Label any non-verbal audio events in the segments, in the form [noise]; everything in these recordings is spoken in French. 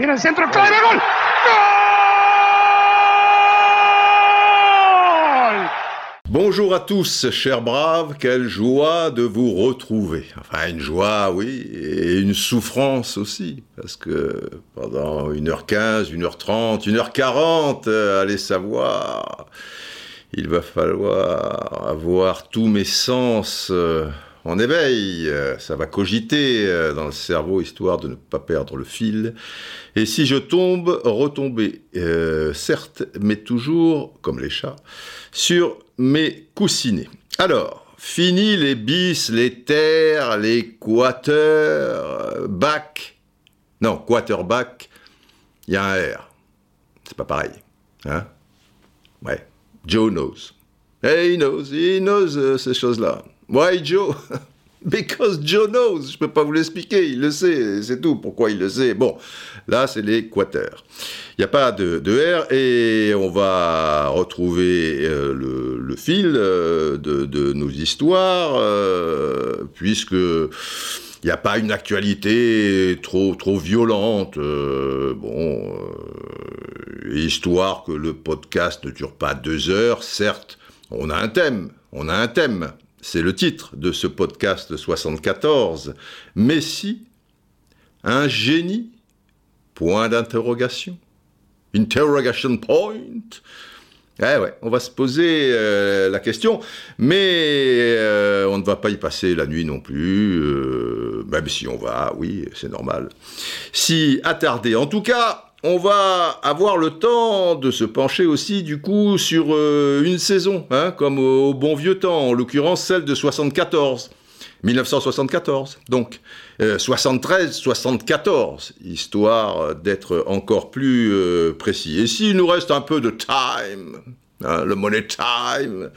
Tiene el centro clave, gol. ¡Gol! Bonjour à tous, chers braves, quelle joie de vous retrouver. Enfin, une joie, oui, et une souffrance aussi, parce que pendant 1h15, 1h30, 1h40, allez savoir, il va falloir avoir tous mes sens euh, en éveil, euh, ça va cogiter euh, dans le cerveau histoire de ne pas perdre le fil. Et si je tombe, retomber, certes, mais toujours, comme les chats, sur mes coussinets. Alors, fini les bis, les terres, les back. Non, quarterback, il y a un R. C'est pas pareil. Hein? Ouais. Joe knows. Hey, he knows, he knows euh, ces choses-là. Why Joe? [laughs] Because Joe knows. Je peux pas vous l'expliquer, il le sait, c'est tout. Pourquoi il le sait? Bon, là, c'est les quaters. Il n'y a pas de, R et on va retrouver euh, le, fil euh, de, nos histoires, puisque il n'y a pas une actualité trop trop violente. bon, histoire que le podcast ne dure pas deux heures, certes, on a un thème, on a un thème, c'est le titre de ce podcast 74. Messi, un génie Point d'interrogation. Interrogation point. Eh ouais, on va se poser euh, la question, mais euh, on ne va pas y passer la nuit non plus, euh, même si on va, oui, c'est normal. Si attardé. En tout cas, on va avoir le temps de se pencher aussi du coup sur euh, une saison, hein, comme au, bon vieux temps, en l'occurrence celle de 74. 1974, donc 73-74, euh, histoire d'être encore plus euh, précis. Et s'il nous reste un peu de time, hein, le money time,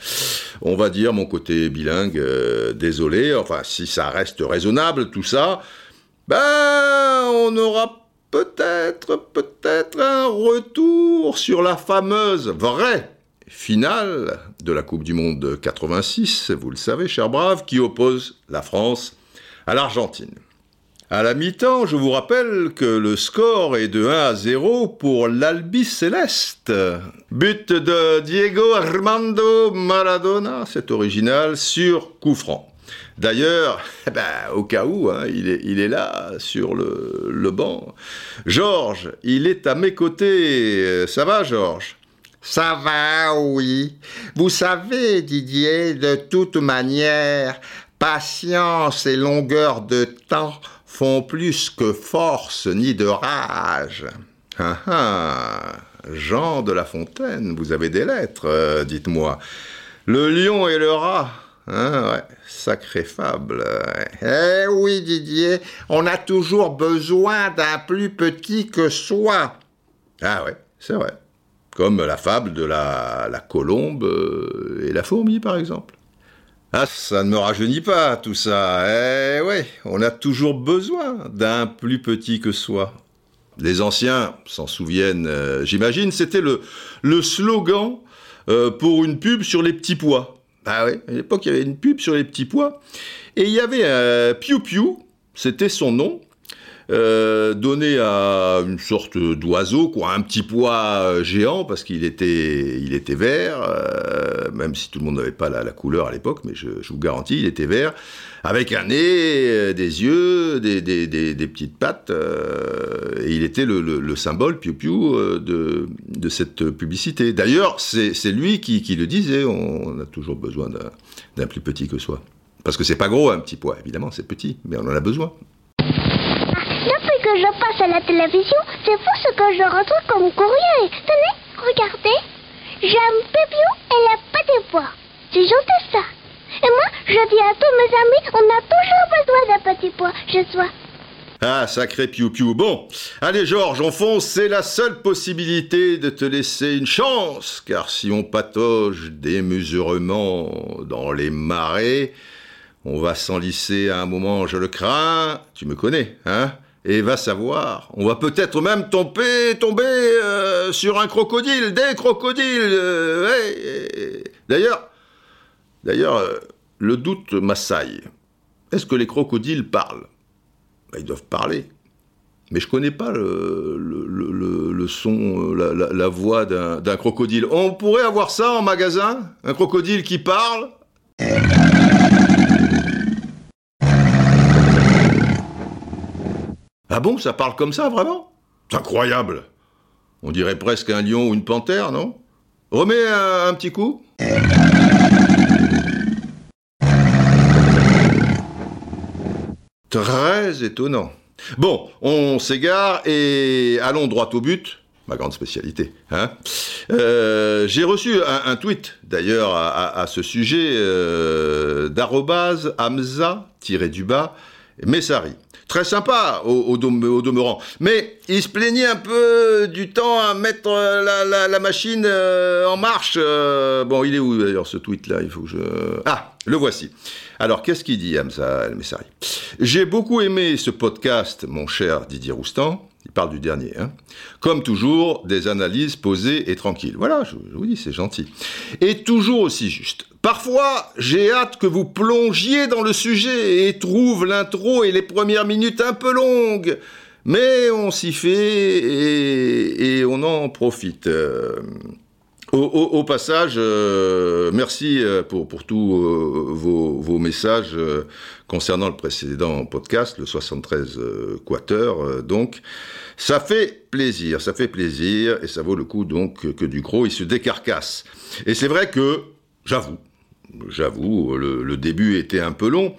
on va dire mon côté bilingue, désolé, enfin si ça reste raisonnable tout ça, ben on aura peut-être, peut-être un retour sur la fameuse vraie finale de la Coupe du Monde 86, vous le savez, cher brave, qui oppose la France à l'Argentine. À la mi-temps, je vous rappelle que le score est de 1 à 0 pour l'Albi Céleste. But de Diego Armando Maradona, c'est original, sur coup franc. D'ailleurs, [laughs] ben, au cas où, hein, il, est, là, sur le, banc. Georges, il est à mes côtés. Ça va, Georges? Ça va, oui. Vous savez, Didier, de toute manière, patience et longueur de temps font plus que force ni de rage. Ah ah Jean de La Fontaine, vous avez des lettres, euh, dites-moi. Le lion et le rat Hein, ouais, sacrée fable. Eh oui, Didier, on a toujours besoin d'un plus petit que soi. Ah ouais, c'est vrai. Comme la fable de la, colombe euh, et la fourmi, par exemple. Ah, ça ne me rajeunit pas, tout ça. Eh ouais, on a toujours besoin d'un plus petit que soi. Les anciens s'en souviennent, euh, j'imagine, c'était le, le slogan euh, pour une pub sur les petits pois. Ah oui, à l'époque, il y avait une pub sur les petits pois. Et il y avait un Piu Piu, c'était son nom, euh, donné à une sorte d'oiseau, quoi, un petit pois euh, géant, parce qu'il était, il était vert, euh, même si tout le monde n'avait pas la, couleur à l'époque, mais je, vous garantis, il était vert, avec un nez, des yeux, des, des, petites pattes, et il était le, symbole, piou piou, de, de cette publicité. D'ailleurs, c'est lui qui, qui, le disait, on a toujours besoin d'un plus petit que soi. Parce que c'est pas gros un petit pois, évidemment, c'est petit, mais on en a besoin que je passe à la télévision, c'est fou ce que je retrouve comme courrier. Tenez, regardez. J'aime Pépio et les petits pois. C'est juste ça. Et moi, je dis à tous mes amis, on a toujours besoin d'un petit pois je sois. Ah, sacré piou piou. Bon, allez Georges, on fonce, c'est la seule possibilité de te laisser une chance, car si on patauge démesurément dans les marais, on va s'enlisser à un moment, je le crains, tu me connais, hein? Et va savoir, on va peut-être même tomber, tomber euh, sur un crocodile, des crocodiles. Euh, d'ailleurs, d'ailleurs, euh, le doute m'assaille. Est-ce que les crocodiles parlent? Ben, Ils doivent parler. Mais je connais pas le, son, la, la, voix d'un crocodile. On pourrait avoir ça en magasin? Un crocodile qui parle? Ah bon, ça parle comme ça, vraiment? C'est incroyable! On dirait presque un lion ou une panthère, non? Remets un petit coup Très étonnant. Bon, on s'égare et allons droit au but. Ma grande spécialité. Hein euh, J'ai reçu un, tweet, d'ailleurs, à, ce sujet, euh, d'arrobase Hamza-du-bas Messari. Très sympa au, demeurant. Mais il se plaignait un peu du temps à mettre la, la, machine euh, en marche. Euh, bon, il est où d'ailleurs ce tweet-là? Il faut je... Ah, le voici. Alors, qu'est-ce qu'il dit, Hamza El-Messari J'ai beaucoup aimé ce podcast, mon cher Didier Roustan. Il parle du dernier. Hein. Comme toujours, des analyses posées et tranquilles. Voilà, je, vous dis, c'est gentil. Et toujours aussi juste. Parfois, j'ai hâte que vous plongiez dans le sujet et trouve l'intro et les premières minutes un peu longues. Mais on s'y fait et, et, on en profite. Euh, au, au, au, passage, euh, merci euh, pour, pour tous euh, vos, vos, messages euh, concernant le précédent podcast, le 73 Quater. donc, ça fait plaisir, ça fait plaisir et ça vaut le coup donc que du gros il se décarcasse. Et c'est vrai que, j'avoue, j'avoue, le, le, début était un peu long,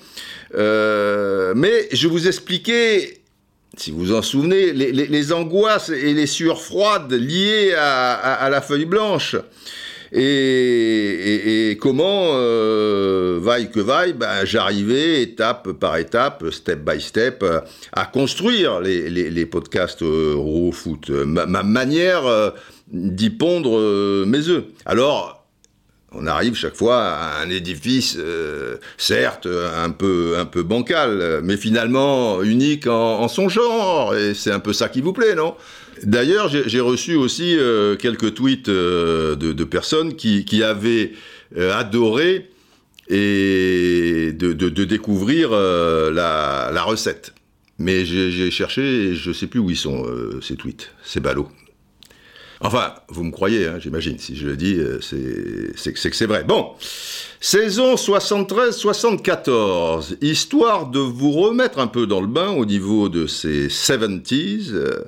mais je vous expliquais si vous en souvenez, les, angoisses et les sueurs froides liées à, la feuille blanche. Et, comment, euh, vaille que vaille, ben, j'arrivais étape par étape, step by step, à construire les, podcasts euh, Foot, ma, ma manière euh, d'y pondre euh, mes œufs. Alors, on arrive chaque fois à un édifice, euh, certes un peu, un peu bancal, mais finalement unique en, son genre, et c'est un peu ça qui vous plaît, non? D'ailleurs, j'ai reçu aussi euh, quelques tweets euh, de, personnes qui, qui avaient adoré et de, découvrir la, recette. Mais j'ai cherché je ne sais plus où ils sont, ces tweets, ces ballots. Enfin, vous me croyez, hein, j'imagine. Si je le dis, c'est que c'est vrai. Bon, saison 73-74. Histoire de vous remettre un peu dans le bain au niveau de ces 70s. Euh,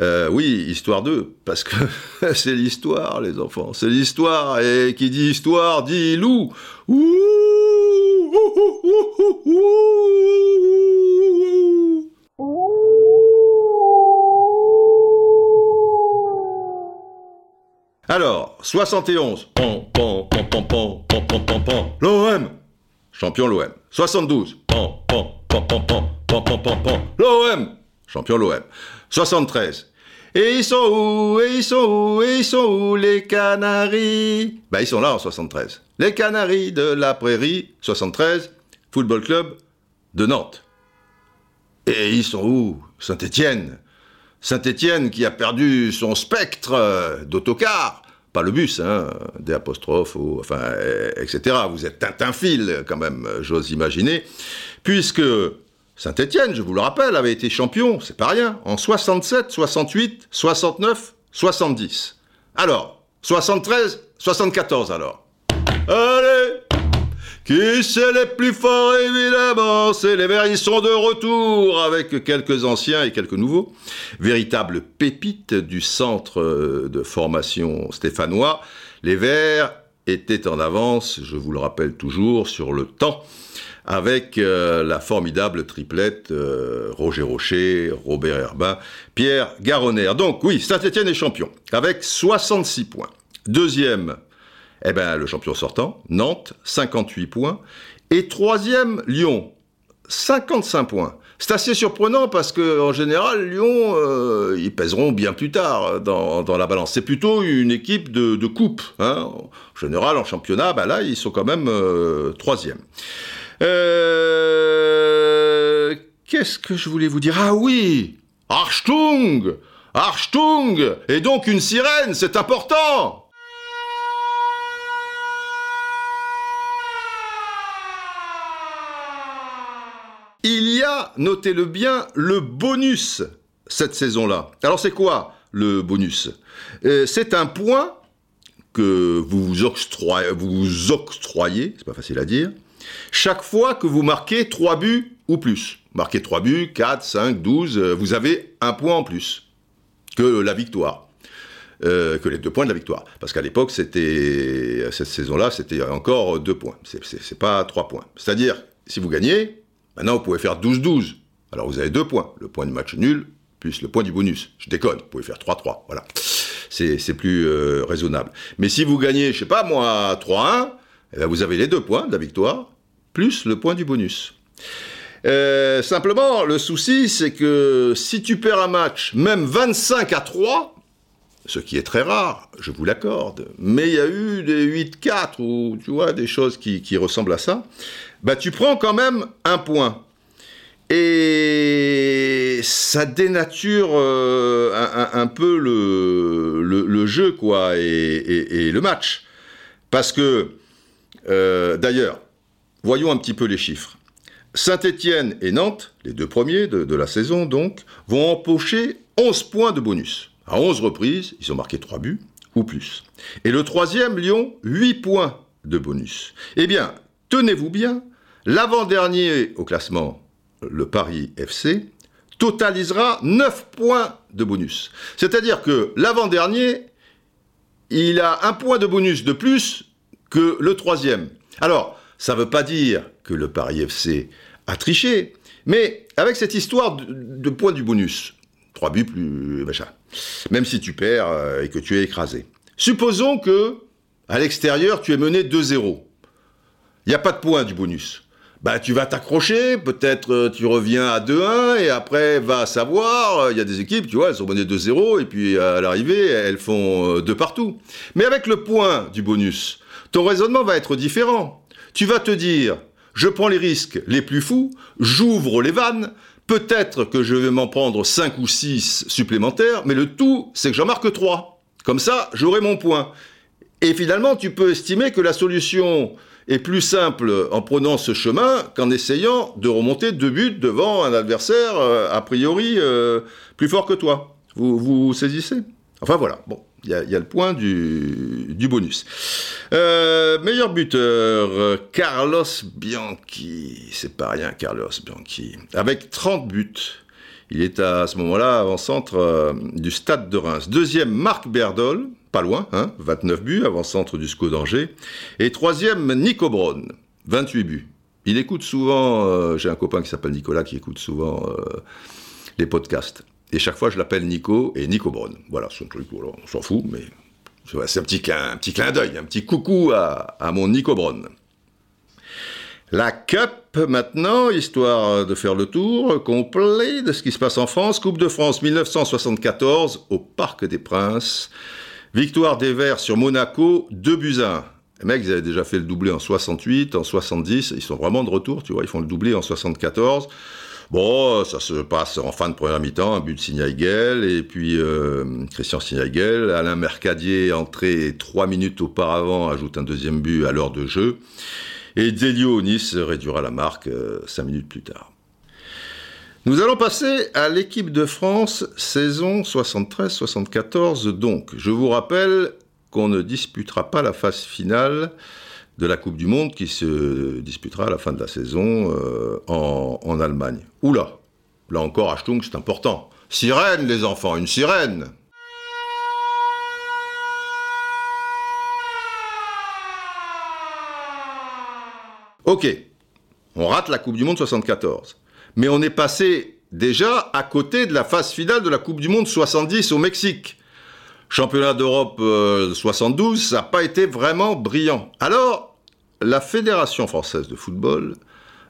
euh, oui, histoire d'eux, parce que [laughs] c'est l'histoire, les enfants. C'est l'histoire. Et qui dit histoire dit loup. Alors, 71, pam, pam, pam, pam, pam, pam, pam, pam, pam, l'OM, champion l'OM. 72, pam, pam, pam, pam, pam, pam, pam, pam, pam, l'OM, champion l'OM. 73, et ils sont où, et ils sont où, et ils sont où les Canaries Bah ils sont là en 73. Les Canaries de la Prairie, 73, Football Club de Nantes. Et ils sont où Saint-Étienne Saint-Étienne qui a perdu son spectre d'autocar, pas le bus, hein, des apostrophes, etc. Vous êtes Tintinfil quand même, j'ose imaginer, puisque Saint-Étienne, je vous le rappelle, avait été champion, c'est pas rien, en 67, 68, 69, 70. Alors, 73, 74 alors. Allez qui c'est les plus forts évidemment C'est les Verts, ils sont de retour avec quelques anciens et quelques nouveaux. Véritable pépite du centre de formation stéphanois. Les Verts étaient en avance, je vous le rappelle toujours, sur le temps avec euh, la formidable triplette euh, Roger Rocher, Robert Herbin, Pierre Garonner. Donc oui, Saint-Etienne est champion, avec 66 points. Deuxième, eh ben, le champion sortant, Nantes, 58 points. Et troisième, Lyon, 55 points. C'est assez surprenant parce que en général, Lyon, euh, ils pèseront bien plus tard dans, dans la balance. C'est plutôt une équipe de, de coupe. Hein. En général, en championnat, ben là, ils sont quand même euh, troisième. Euh, Qu'est-ce que je voulais vous dire? Ah oui Archtung Archtung Et donc une sirène, c'est important Il a, notez-le bien, le bonus cette saison-là. Alors c'est quoi le bonus? Euh, c'est un point que vous octroyez, vous octroyez, c'est pas facile à dire, chaque fois que vous marquez 3 buts ou plus. Marquez 3 buts, 4, 5, 12, vous avez un point en plus que la victoire. Euh, que les deux points de la victoire. Parce qu'à l'époque, c'était cette saison-là, c'était encore deux points. C'est pas trois points. C'est-à-dire, si vous gagnez, maintenant vous pouvez faire 12-12. Alors vous avez deux points. Le point du match nul, plus le point du bonus. Je déconne, vous pouvez faire 3-3. Voilà. C'est plus euh, raisonnable. Mais si vous gagnez, je sais pas moi, 3-1, eh ben, vous avez les deux points de la victoire, plus le point du bonus. Euh, simplement, le souci, c'est que si tu perds un match, même 25 à 3, ce qui est très rare, je vous l'accorde, mais il y a eu des 8-4 ou tu vois, des choses qui, ressemblent à ça, bah tu prends quand même un point. Et ça dénature euh, un, peu le, jeu, quoi, et, le match. Parce que, euh, d'ailleurs, voyons un petit peu les chiffres. Saint-Étienne et Nantes, les deux premiers de, de la saison donc, vont empocher 11 points de bonus. À 11 reprises, ils ont marqué 3 buts ou plus. Et le troisième, Lyon, 8 points de bonus. Eh bien, tenez-vous bien, l'avant-dernier au classement, le Paris FC, totalisera 9 points de bonus. C'est-à-dire que l'avant-dernier, il a un point de bonus de plus que le troisième. Alors, ça ne veut pas dire que le Paris FC a triché, mais avec cette histoire de, points du bonus, 3 buts plus machin, même si tu perds euh, et que tu es écrasé. Supposons que, à l'extérieur, tu es mené 2-0. Il n'y a pas de point du bonus. Bah, tu vas t'accrocher, peut-être euh, tu reviens à 2-1, et après, va savoir, euh, il y a des équipes, tu vois, elles sont menées 2-0, et puis à l'arrivée, elles font deux partout. Mais avec le point du bonus, ton raisonnement va être différent. Tu vas te dire, je prends les risques les plus fous, j'ouvre les vannes, Peut-être que je vais m'en prendre 5 ou 6 supplémentaires, mais le tout, c'est que j'en marque 3. Comme ça, j'aurai mon point. Et finalement, tu peux estimer que la solution est plus simple en prenant ce chemin qu'en essayant de remonter deux buts devant un adversaire euh, a priori euh, plus fort que toi. Vous, saisissez? Enfin voilà, bon. Il y, a, le point du, bonus. Euh, meilleur buteur, Carlos Bianchi. C'est pas rien, Carlos Bianchi. Avec 30 buts. Il est à, ce moment-là avant-centre euh, du Stade de Reims. Deuxième, Marc Berdol, pas loin, hein, 29 buts, avant-centre du SCO d'Angers. Et troisième, Nico Braun, 28 buts. Il écoute souvent, euh, j'ai un copain qui s'appelle Nicolas qui écoute souvent les podcasts. Et chaque fois, je l'appelle Nico et Nico Brown. Voilà, son truc, on s'en fout, mais c'est un petit, clin d'œil, un petit coucou à, mon Nico Brown. La Cup maintenant, histoire de faire le tour complet de ce qui se passe en France. Coupe de France 1974 au Parc des Princes. Victoire des Verts sur Monaco, 2 buts à 1. Les mecs, ils avaient déjà fait le doublé en 68, en 70, ils sont vraiment de retour, tu vois, ils font le doublé en 74. Bon, ça se passe en fin de première mi-temps, un but de Signaigel, et puis euh, Christian Signaigel, Alain Mercadier, entré trois minutes auparavant, ajoute un deuxième but à l'heure de jeu, et Delio Nice réduira la marque euh, cinq minutes plus tard. Nous allons passer à l'équipe de France saison 73-74 donc. Je vous rappelle qu'on ne disputera pas la phase finale de la Coupe du Monde qui se disputera à la fin de la saison euh, en, Allemagne. Oula, là encore, Achtung, c'est important. Sirène, les enfants, une sirène Ok, on rate la Coupe du Monde 74. Mais on est passé déjà à côté de la phase finale de la Coupe du Monde 70 au Mexique. Championnat d'Europe 72, euh, ça n'a pas été vraiment brillant. Alors, la Fédération française de football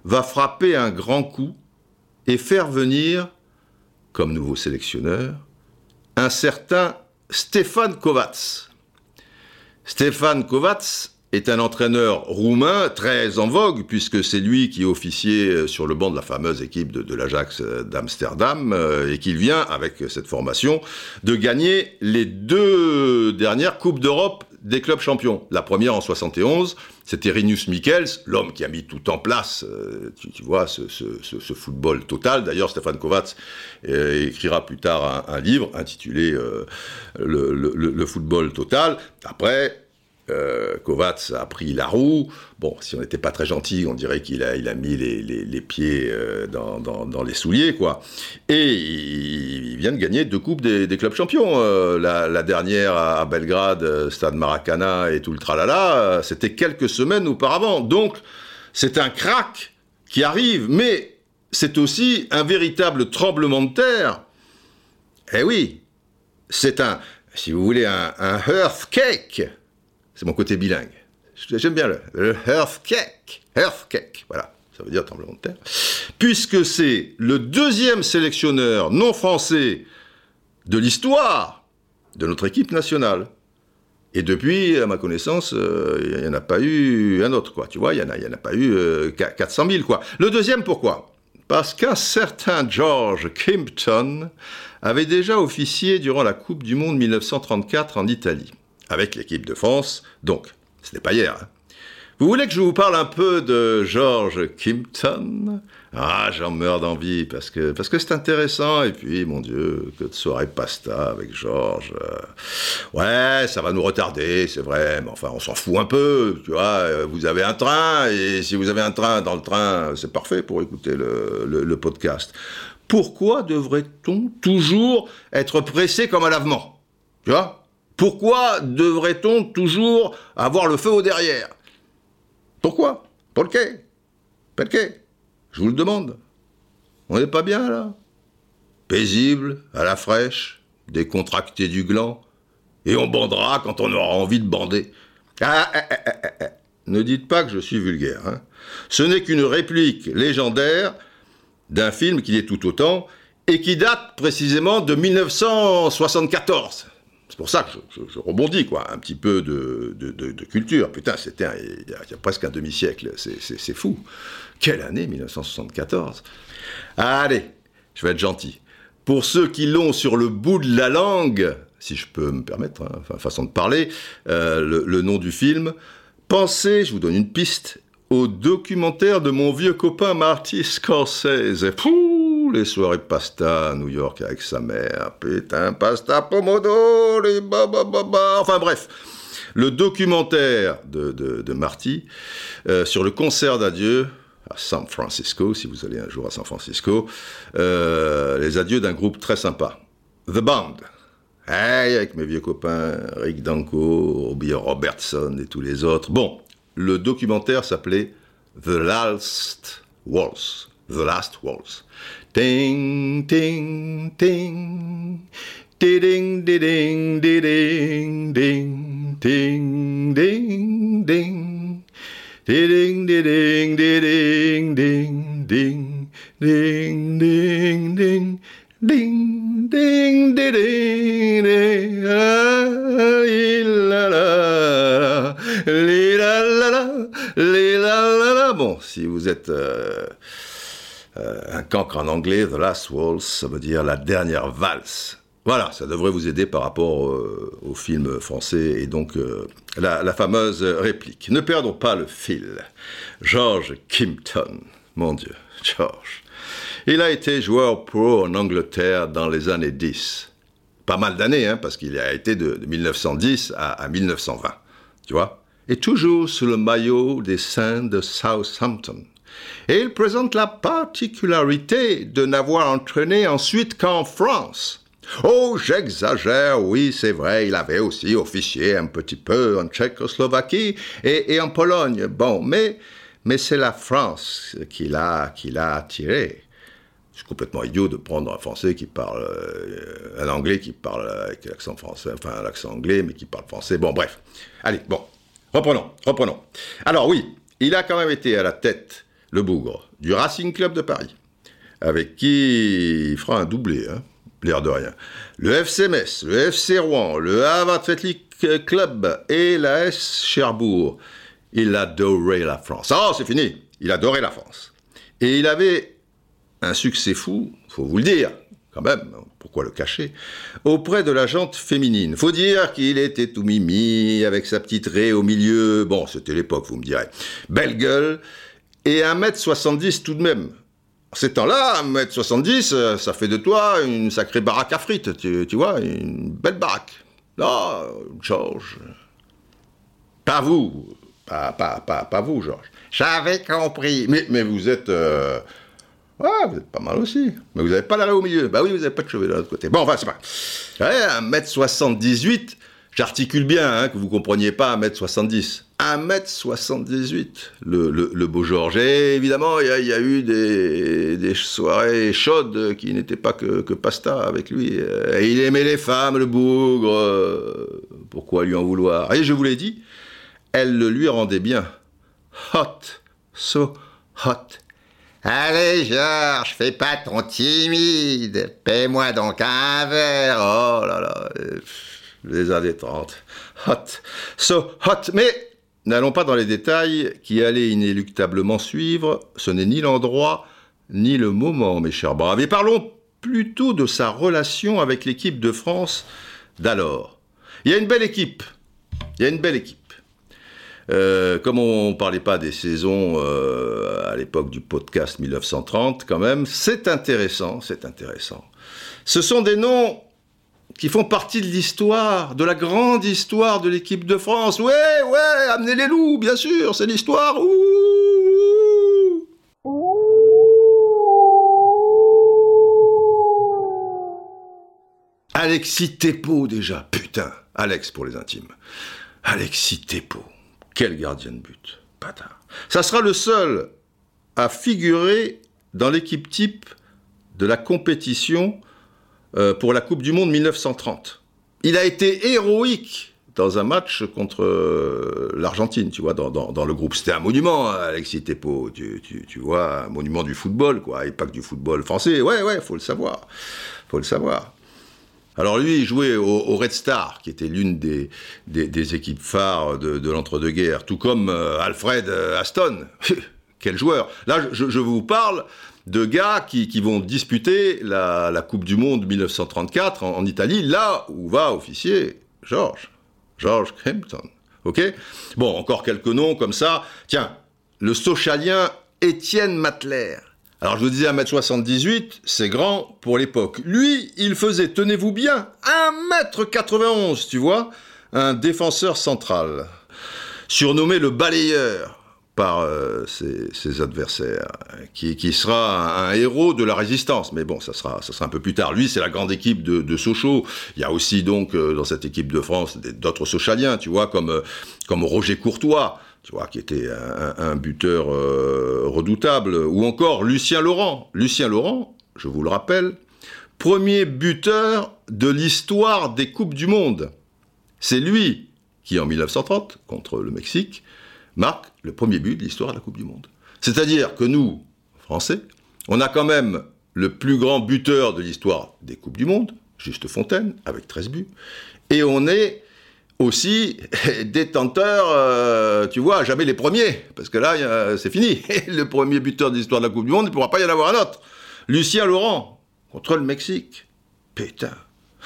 va frapper un grand coup et faire venir, comme nouveau sélectionneur, un certain Stéphane Kovacs. Stéphane Kovacs est un entraîneur roumain très en vogue, puisque c'est lui qui officiait sur le banc de la fameuse équipe de, l'Ajax d'Amsterdam, euh, et qu'il vient, avec cette formation, de gagner les deux dernières Coupes d'Europe des clubs champions. La première en 71, c'était Rinus Michels, l'homme qui a mis tout en place, euh, tu, vois, ce, football total. D'ailleurs, Stéphane Kovacs euh, écrira plus tard un, livre intitulé euh, le, le, football total. Après, euh, Kovacs a pris la roue. Bon, si on n'était pas très gentil, on dirait qu'il a, mis les, pieds euh, dans, les souliers, quoi. Et il, vient de gagner deux coupes des, clubs champions. Euh, la, dernière à, Belgrade, Stade Maracana et tout le tralala, c'était quelques semaines auparavant. Donc, c'est un crack qui arrive, mais c'est aussi un véritable tremblement de terre. Eh oui, c'est un, si vous voulez, un, un earthquake c'est mon côté bilingue. J'aime bien le, earthquake. Earthquake, voilà. Ça veut dire tremblement de terre. Puisque c'est le deuxième sélectionneur non français de l'histoire de notre équipe nationale. Et depuis, à ma connaissance, euh, il n'y en a pas eu un autre, quoi. Tu vois, il n'y en, a, en a pas eu 400 euh, 000, quoi. Le deuxième, pourquoi? Parce qu'un certain George Kimpton avait déjà officié durant la Coupe du Monde 1934 en Italie avec l'équipe de France, donc, ce n'est pas hier. Hein. Vous voulez que je vous parle un peu de George Kimpton? Ah, j'en meurs d'envie parce que parce que c'est intéressant et puis mon Dieu, que de soirée pasta avec George. Euh. ouais, ça va nous retarder, c'est vrai, mais enfin on s'en fout un peu, tu vois. Euh, vous avez un train et si vous avez un train dans le train, c'est parfait pour écouter le, le podcast. Pourquoi devrait-on toujours être pressé comme un lavement? Tu vois? Pourquoi devrait-on toujours avoir le feu au derrière? Pourquoi? Pour quai Je vous le demande. On n'est pas bien là? Paisible, à la fraîche, décontracté du gland, et on bandera quand on aura envie de bander. Ah, ah, ah, ne dites pas que je suis vulgaire. Hein. Ce n'est qu'une réplique légendaire d'un film qui est tout autant et qui date précisément de 1974. Pour ça que je, rebondis, quoi, un petit peu de, culture. Putain, c'était il, y a presque un demi-siècle, c'est fou. Quelle année, 1974 Allez, je vais être gentil. Pour ceux qui l'ont sur le bout de la langue, si je peux me permettre, hein, façon de parler, euh, le, le, nom du film, pensez, je vous donne une piste, au documentaire de mon vieux copain Marty Scorsese. Pouh, les soirées pasta à New York avec sa mère. Putain, pasta pomodoro, ba, ba, ba, Enfin bref, le documentaire de, de, Marty euh, sur le concert d'adieu à San Francisco, si vous allez un jour à San Francisco, euh, les adieux d'un groupe très sympa, The Band. Hey, avec mes vieux copains Rick Danko, Robbie Robertson et tous les autres. Bon, le documentaire s'appelait The Last Waltz. The Last Waltz. Ting, ting, ting. Ding, ding, ding, ding, ding, ding, ding, ding. Ding, ding, ding, ding, ding, ding, ding, ding, ding. Ding, ding, ding, ding, ding, la, la, la, Bon, si vous êtes euh, un cancre en anglais, The Last Waltz, ça veut dire la dernière valse. Voilà, ça devrait vous aider par rapport euh, au film français et donc la, la, fameuse réplique. Ne perdons pas le fil. George Kimpton, mon Dieu, George. Il a été joueur pro en Angleterre dans les années 10. Pas mal d'années, hein, parce qu'il a été de, 1910 à, 1920. Tu vois Et toujours sous le maillot des Saints de Southampton. Et il présente la particularité de n'avoir entraîné ensuite qu'en France. Oh, j'exagère, oui, c'est vrai, il avait aussi officié un petit peu en Tchécoslovaquie et, en Pologne. Bon, mais, mais c'est la France qui l'a, qui l'a attiré c'est complètement idiot de prendre un Français qui parle, euh, un Anglais qui parle avec l'accent français, enfin l'accent anglais, mais qui parle français. Bon, bref. Allez, bon, reprenons, reprenons. Alors oui, il a quand même été à la tête, le bougre, du Racing Club de Paris, avec qui il fera un doublé, hein, l'air de rien. Le FC Metz, le FC Rouen, le Havre Athletic Club et la S Cherbourg. Il adorait la France. Ah, c'est fini. Il adorait la France. Et il avait un succès fou, faut vous le dire. quand même, pourquoi le cacher, auprès de la jante féminine. Faut dire qu'il était tout mimi, avec sa petite raie au milieu, bon, c'était l'époque, vous me direz. Belle gueule, et 1m70 tout de même. En ces temps-là, 1m70, euh, ça fait de toi une sacrée baraque à frites, tu, vois, une belle baraque. Là, Georges. Pas vous, pas, pas, pas, pas vous, Georges. J'avais compris. Mais, mais vous êtes. euh, Ouais, vous êtes pas mal aussi. Mais vous n'avez pas l'arrêt au milieu. Bah oui, vous n'avez pas de cheveux de l'autre côté. Bon, enfin, c'est pas. Ouais, 1m78, j'articule bien, hein, que vous compreniez pas 1m70. 1m78, le, le, le beau Georges. Et évidemment, il y, a- eu des, des soirées chaudes qui n'étaient pas que, que pasta avec lui. Et il aimait les femmes, le bougre. Pourquoi lui en vouloir? Et je vous l'ai dit, elle le lui rendait bien. Hot, so hot. Allez, Georges, fais pas ton timide. Paie-moi donc un verre. Oh là là, les années 30. Hot. So hot. Mais n'allons pas dans les détails qui allaient inéluctablement suivre. Ce n'est ni l'endroit ni le moment, mes chers braves. Et parlons plutôt de sa relation avec l'équipe de France d'alors. Il y a une belle équipe. Il y a une belle équipe. Euh, comme on ne parlait pas des saisons euh, à l'époque du podcast 1930, quand même, c'est intéressant, c'est intéressant. Ce sont des noms qui font partie de l'histoire, de la grande histoire de l'équipe de France. Ouais, ouais, amenez les loups, bien sûr, c'est l'histoire. Alexis Tepo déjà, putain, Alex pour les intimes. Alexis Tepo, quel gardien de but, bâtard. Ça sera le seul à figurer dans l'équipe type de la compétition euh, pour la Coupe du Monde 1930. Il a été héroïque dans un match contre euh, l'Argentine, tu vois, dans, le groupe. C'était un monument, hein, Alexis Tepo, tu, vois, un monument du football, quoi, et pas que du football français. Ouais, ouais, faut le savoir, faut le savoir. Alors lui, il jouait au, Red Star, qui était l'une des, des, équipes phares de, de l'entre-deux-guerres, tout comme euh, Alfred Aston. [laughs] Quel joueur Là, je vous parle de gars qui, vont disputer la, Coupe du Monde 1934 en, Italie, là où va officier Georges. Georges Crampton. Ok? Bon, encore quelques noms comme ça. Tiens, le socialien Étienne Matler. Alors je vous disais 1m78, c'est grand pour l'époque. Lui, il faisait, tenez-vous bien, 1m91, tu vois, un défenseur central, surnommé le balayeur par euh, ses, adversaires, qui, sera un, héros de la résistance. Mais bon, ça sera, ça sera un peu plus tard. Lui, c'est la grande équipe de, Sochaux. Il y a aussi donc euh, dans cette équipe de France d'autres Sochaliens, tu vois, comme, euh, comme Roger Courtois, tu vois, qui était un, buteur redoutable, ou encore Lucien Laurent. Lucien Laurent, je vous le rappelle, premier buteur de l'histoire des Coupes du Monde. C'est lui qui, en 1930, contre le Mexique, marque le premier but de l'histoire de la Coupe du Monde. C'est-à-dire que nous, Français, on a quand même le plus grand buteur de l'histoire des Coupes du Monde, Juste Fontaine, avec 13 buts, et on est aussi [laughs] détenteur, euh, tu vois, jamais les premiers, parce que là, a- c'est fini. [laughs] le premier buteur de l'histoire de la Coupe du Monde, il ne pourra pas y en avoir un autre. Lucien Laurent, contre le Mexique. Putain.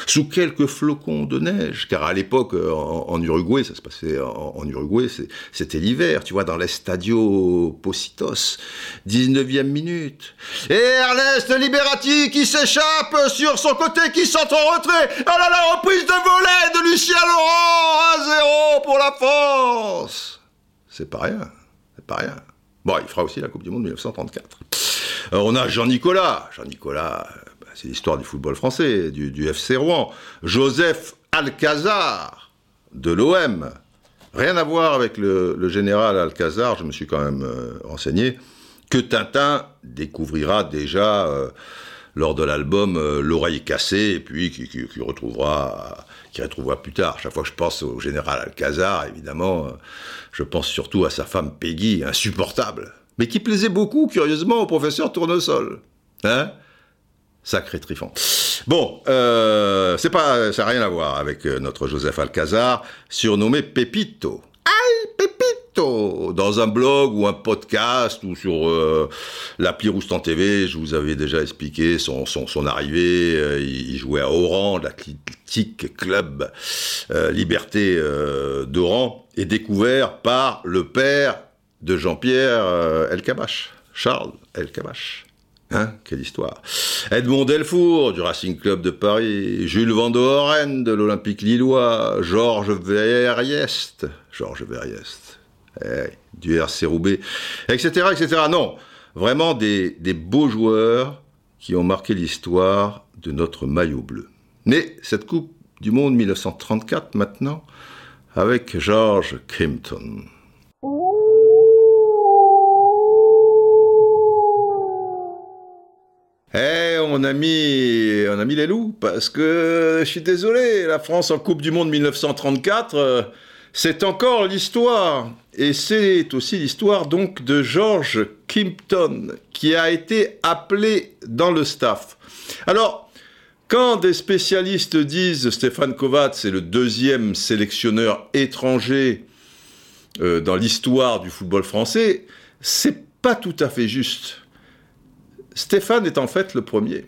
Sous quelques flocons de neige, car à l'époque, euh, en, Uruguay, ça se passait en, Uruguay, c'était l'hiver, tu vois, dans l'Estadio Positos, 19e minute. Et Ernest Liberati qui s'échappe sur son côté, qui s'entre en retrait. Oh là là, reprise de volet de Lucien Laurent, 1-0 pour la France. C'est pas rien, c'est pas rien. Bon, il fera aussi la Coupe du Monde 1934. Alors, on a Jean-Nicolas. Jean-Nicolas, euh, c'est l'histoire du football français, du, FC Rouen. Joseph Alcazar, de l'OM. Rien à voir avec le, général Alcazar, je me suis quand même euh, renseigné, que Tintin découvrira déjà euh, lors de l'album euh, L'oreille cassée, et puis qui retrouvera, qui retrouvera plus tard. Chaque fois que je pense au général Alcazar, évidemment, euh, je pense surtout à sa femme Peggy, insupportable, mais qui plaisait beaucoup, curieusement, au professeur Tournesol. Hein Sacré Trifon. Bon, euh, c'est pas, ça n'a rien à voir avec euh, notre Joseph Alcazar, surnommé Pepito. Aïe, Pepito dans un blog ou un podcast ou sur euh, l'appli Roustan TV, je vous avais déjà expliqué son, arrivée. Euh, il, jouait à Oran, l'Athletic Club euh, Liberté d'Oran, et découvert par le père de Jean-Pierre El Kabash, Charles El Kabash. Hein, quelle histoire. Edmond Delfour du Racing Club de Paris, Jules Van de l'Olympique Lillois, Georges Verriest, Georges Verriest, eh, du RC Roubaix, etc., etc. Non, vraiment des, beaux joueurs qui ont marqué l'histoire de notre maillot bleu. Mais cette Coupe du Monde 1934 maintenant, avec George Kimpton. Eh, on a mis, on a mis les loups parce que je suis désolé, la France en Coupe du Monde 1934, euh, c'est encore l'histoire. Et c'est aussi l'histoire donc de George Kimpton qui a été appelé dans le staff. Alors, quand des spécialistes disent Stéphane Kovacs c'est le deuxième sélectionneur étranger euh, dans l'histoire du football français, c'est pas tout à fait juste. Stéphane est en fait le premier.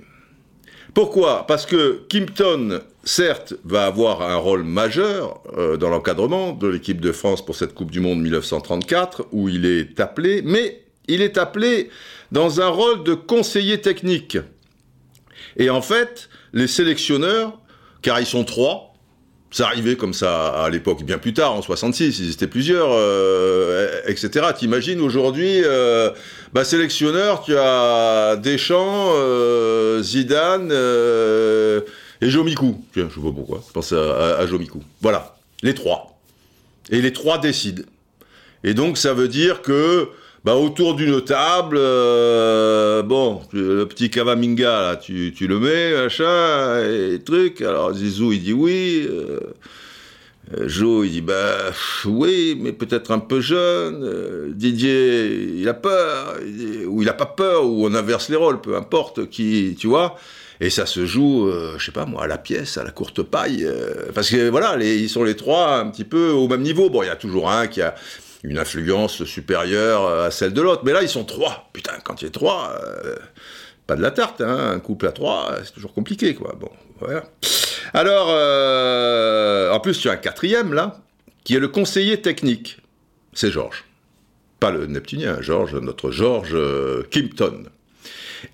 Pourquoi? Parce que Kimpton, certes, va avoir un rôle majeur euh, dans l'encadrement de l'équipe de France pour cette Coupe du Monde 1934, où il est appelé, mais il est appelé dans un rôle de conseiller technique. Et en fait, les sélectionneurs, car ils sont trois, ça arrivait comme ça à l'époque, bien plus tard, en 66, ils étaient plusieurs, euh, etc. T'imagines aujourd'hui, euh, bah, sélectionneur, tu as Deschamps, euh, Zidane et Jomikou. Tiens, je vois pourquoi, je pense à, à Jomikou. Voilà, les trois. Et les trois décident. Et donc ça veut dire que bah, autour d'une table, euh, bon, le petit Kavaminga, là, tu, tu, le mets, machin, et truc. Alors Zizou, il dit oui. Euh, Jo, il dit bah oui, mais peut-être un peu jeune. Euh, Didier, il a peur, ou il a pas peur, ou on inverse les rôles, peu importe qui, tu vois. Et ça se joue, euh, je sais pas moi, à la pièce, à la courte paille, euh, parce que voilà, les, ils sont les trois un petit peu au même niveau. Bon, il y a toujours un qui a une influence supérieure à celle de l'autre. Mais là, ils sont trois. Putain, quand il y a trois, euh, pas de la tarte, hein. un couple à trois, c'est toujours compliqué, quoi. Bon, voilà. Alors, euh, en plus, tu as un quatrième, là, qui est le conseiller technique. C'est Georges. Pas le Neptunien, Georges, notre Georges euh, Kimpton.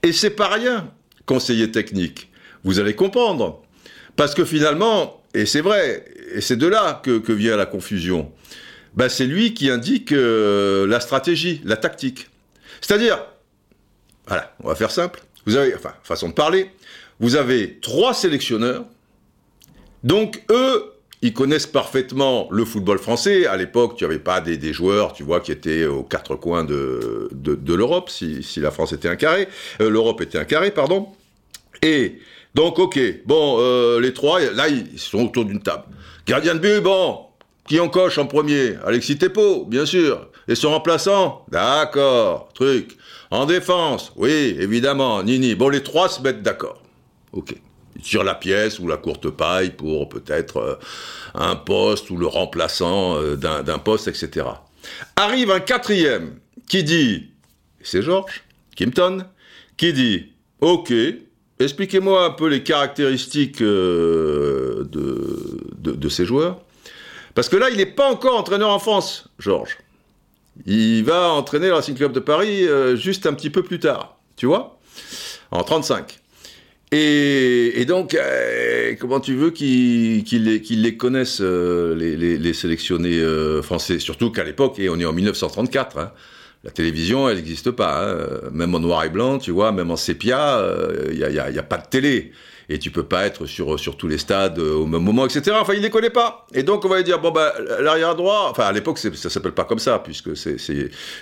Et c'est pas rien, conseiller technique. Vous allez comprendre. Parce que finalement, et c'est vrai, et c'est de là que vient la confusion, bah, c'est lui qui indique euh, la stratégie, la tactique. C'est-à-dire, voilà, on va faire simple. Vous avez, enfin, façon de parler, vous avez trois sélectionneurs. Donc, eux, ils connaissent parfaitement le football français. À l'époque, tu n'avais pas des, joueurs, tu vois, qui étaient aux quatre coins de, de, l'Europe, si, si, la France était un carré. Euh, L'Europe était un carré, pardon. Et donc, ok, bon, euh, les trois, là, ils sont autour d'une table. Gardien de but, bon, qui en coche en premier? Alexis Tepo, bien sûr. Et son remplaçant? D'accord, truc. En défense? Oui, évidemment, Nini. Bon, les trois se mettent d'accord. Ok. Ils tirent la pièce ou la courte paille pour peut-être euh, un poste ou le remplaçant euh, d'un poste, etc. Arrive un quatrième qui dit, c'est Georges Kimpton, qui dit, ok, expliquez-moi un peu les caractéristiques euh, de ces joueurs. Parce que là, il n'est pas encore entraîneur en France, Georges. Il va entraîner le Racing Club de Paris euh, juste un petit peu plus tard, tu vois, en 35. Et, donc, euh, comment tu veux qu'ils les, connaissent, euh, les, sélectionnés français? Surtout qu'à l'époque, et on est en 1934, hein, la télévision, elle n'existe pas. Hein. même en noir et blanc, tu vois, même en sépia, il n'y a, pas de télé et tu peux pas être sur, sur tous les stades euh, au même moment, etc. Enfin, il les connaît pas. Et donc, on va lui dire, bon, bah, l'arrière droit, enfin, à l'époque, ça s'appelle pas comme ça, puisque c'est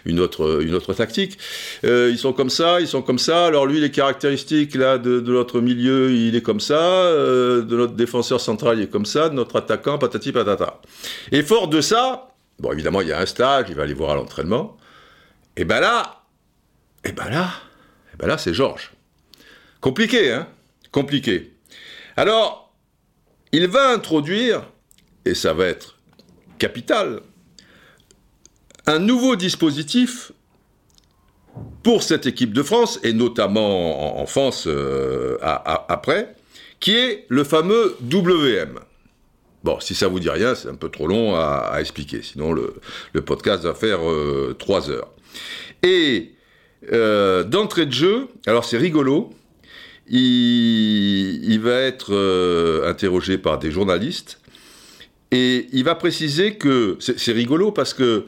une autre, une autre tactique. Euh, ils sont comme ça, ils sont comme ça. Alors, lui, les caractéristiques, là, de, notre milieu, il est comme ça. Euh, de notre défenseur central, il est comme ça. De notre attaquant, patati patata. Et fort de ça, bon, évidemment, il y a un stage, il va aller voir à l'entraînement. Et ben là, et ben là, et ben là, c'est Georges. Compliqué, hein compliqué. Alors, il va introduire, et ça va être capital, un nouveau dispositif pour cette équipe de France, et notamment en, France euh, après, qui est le fameux WM. Bon, si ça vous dit rien, c'est un peu trop long à, expliquer, sinon le, podcast va faire euh, trois heures. Et euh, d'entrée de jeu, alors c'est rigolo, il, va être interrogé par des journalistes, et il va préciser que, c'est rigolo parce que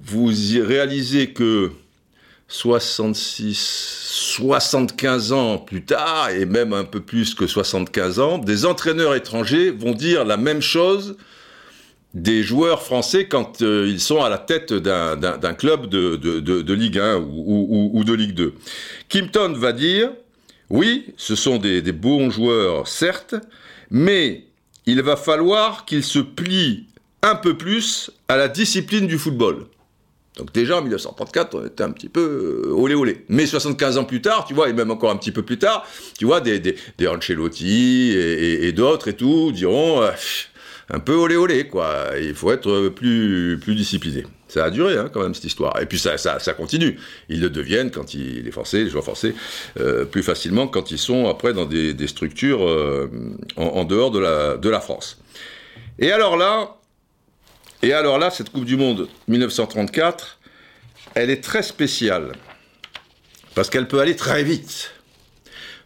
vous réalisez que 66, 75 ans plus tard, et même un peu plus que 75 ans, des entraîneurs étrangers vont dire la même chose des joueurs français quand euh, ils sont à la tête d'un club de, Ligue 1 ou, de Ligue 2. Kimpton va dire, oui, ce sont des, bons joueurs, certes, mais il va falloir qu'ils se plient un peu plus à la discipline du football. Donc déjà en 1934, on était un petit peu euh, olé olé. Mais 75 ans plus tard, tu vois, et même encore un petit peu plus tard, tu vois, des Ancelotti et, d'autres et tout diront euh, un peu olé olé, quoi. Il faut être plus, plus discipliné. Ça a duré hein, quand même cette histoire. Et puis ça, continue. Ils le deviennent quand ils, les forcés, les joueurs forcés, euh, plus facilement quand ils sont après dans des, structures en, en, dehors de la, France. Et alors là, et alors là, cette Coupe du Monde 1934, elle est très spéciale, parce qu'elle peut aller très vite.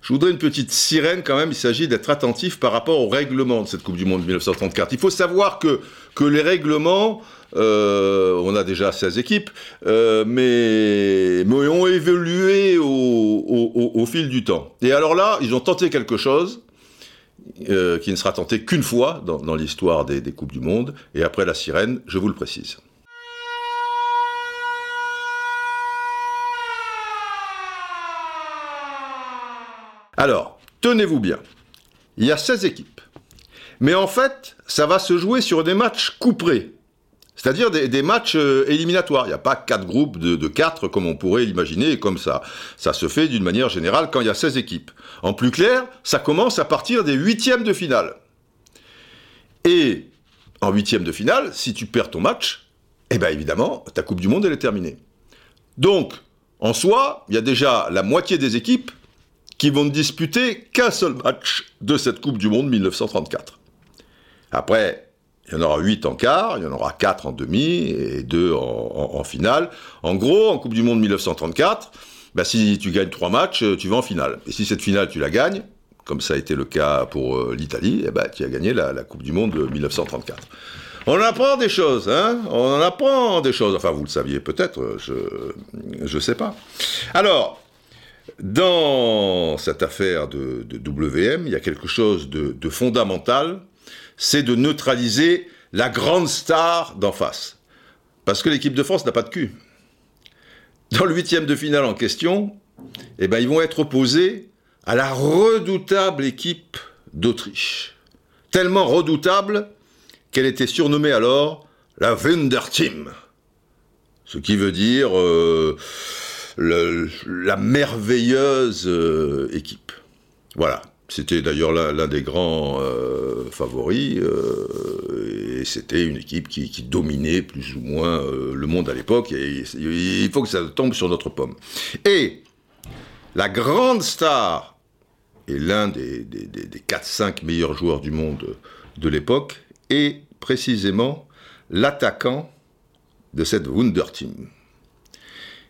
Je voudrais une petite sirène quand même, il s'agit d'être attentif par rapport au règlement de cette Coupe du Monde 1934. Il faut savoir que, que les règlements, euh, on a déjà 16 équipes, euh, mais, mais, ont évolué au, fil du temps. Et alors là, ils ont tenté quelque chose, euh, qui ne sera tenté qu'une fois dans, l'histoire des, des, Coupes du Monde, et après la sirène, je vous le précise. Alors, tenez-vous bien, il y a 16 équipes, mais en fait, ça va se jouer sur des matchs couperés. C'est-à-dire des, matchs euh, éliminatoires. Il n'y a pas quatre groupes de, quatre comme on pourrait l'imaginer, comme ça. Ça se fait d'une manière générale quand il y a 16 équipes. En plus clair, ça commence à partir des huitièmes de finale. Et en huitième de finale, si tu perds ton match, eh bien évidemment, ta Coupe du Monde, est terminée. Donc, en soi, il y a déjà la moitié des équipes qui vont ne disputer qu'un seul match de cette Coupe du Monde 1934. Après, il y en aura 8 en quart, il y en aura 4 en demi et 2 en, finale. En gros, en Coupe du Monde 1934, bah, si tu gagnes 3 matchs, tu vas en finale. Et si cette finale, tu la gagnes, comme ça a été le cas pour euh, l'Italie, eh ben, tu as gagné la, Coupe du Monde 1934. On en apprend des choses, hein On en apprend des choses. Enfin, vous le saviez peut-être, je ne sais pas. Alors, dans cette affaire de, WM, il y a quelque chose de fondamental c'est de neutraliser la grande star d'en face. Parce que l'équipe de France n'a pas de cul. Dans le huitième de finale en question, eh ben, ils vont être opposés à la redoutable équipe d'Autriche. Tellement redoutable qu'elle était surnommée alors la Team. Ce qui veut dire euh, la merveilleuse euh, équipe. Voilà. C'était d'ailleurs l'un des grands euh, favoris, euh, et c'était une équipe qui, dominait plus ou moins euh, le monde à l'époque, et il faut que ça tombe sur notre pomme. Et la grande star, et l'un des, des, des 4-5 meilleurs joueurs du monde de l'époque, est précisément l'attaquant de cette Wunder Team.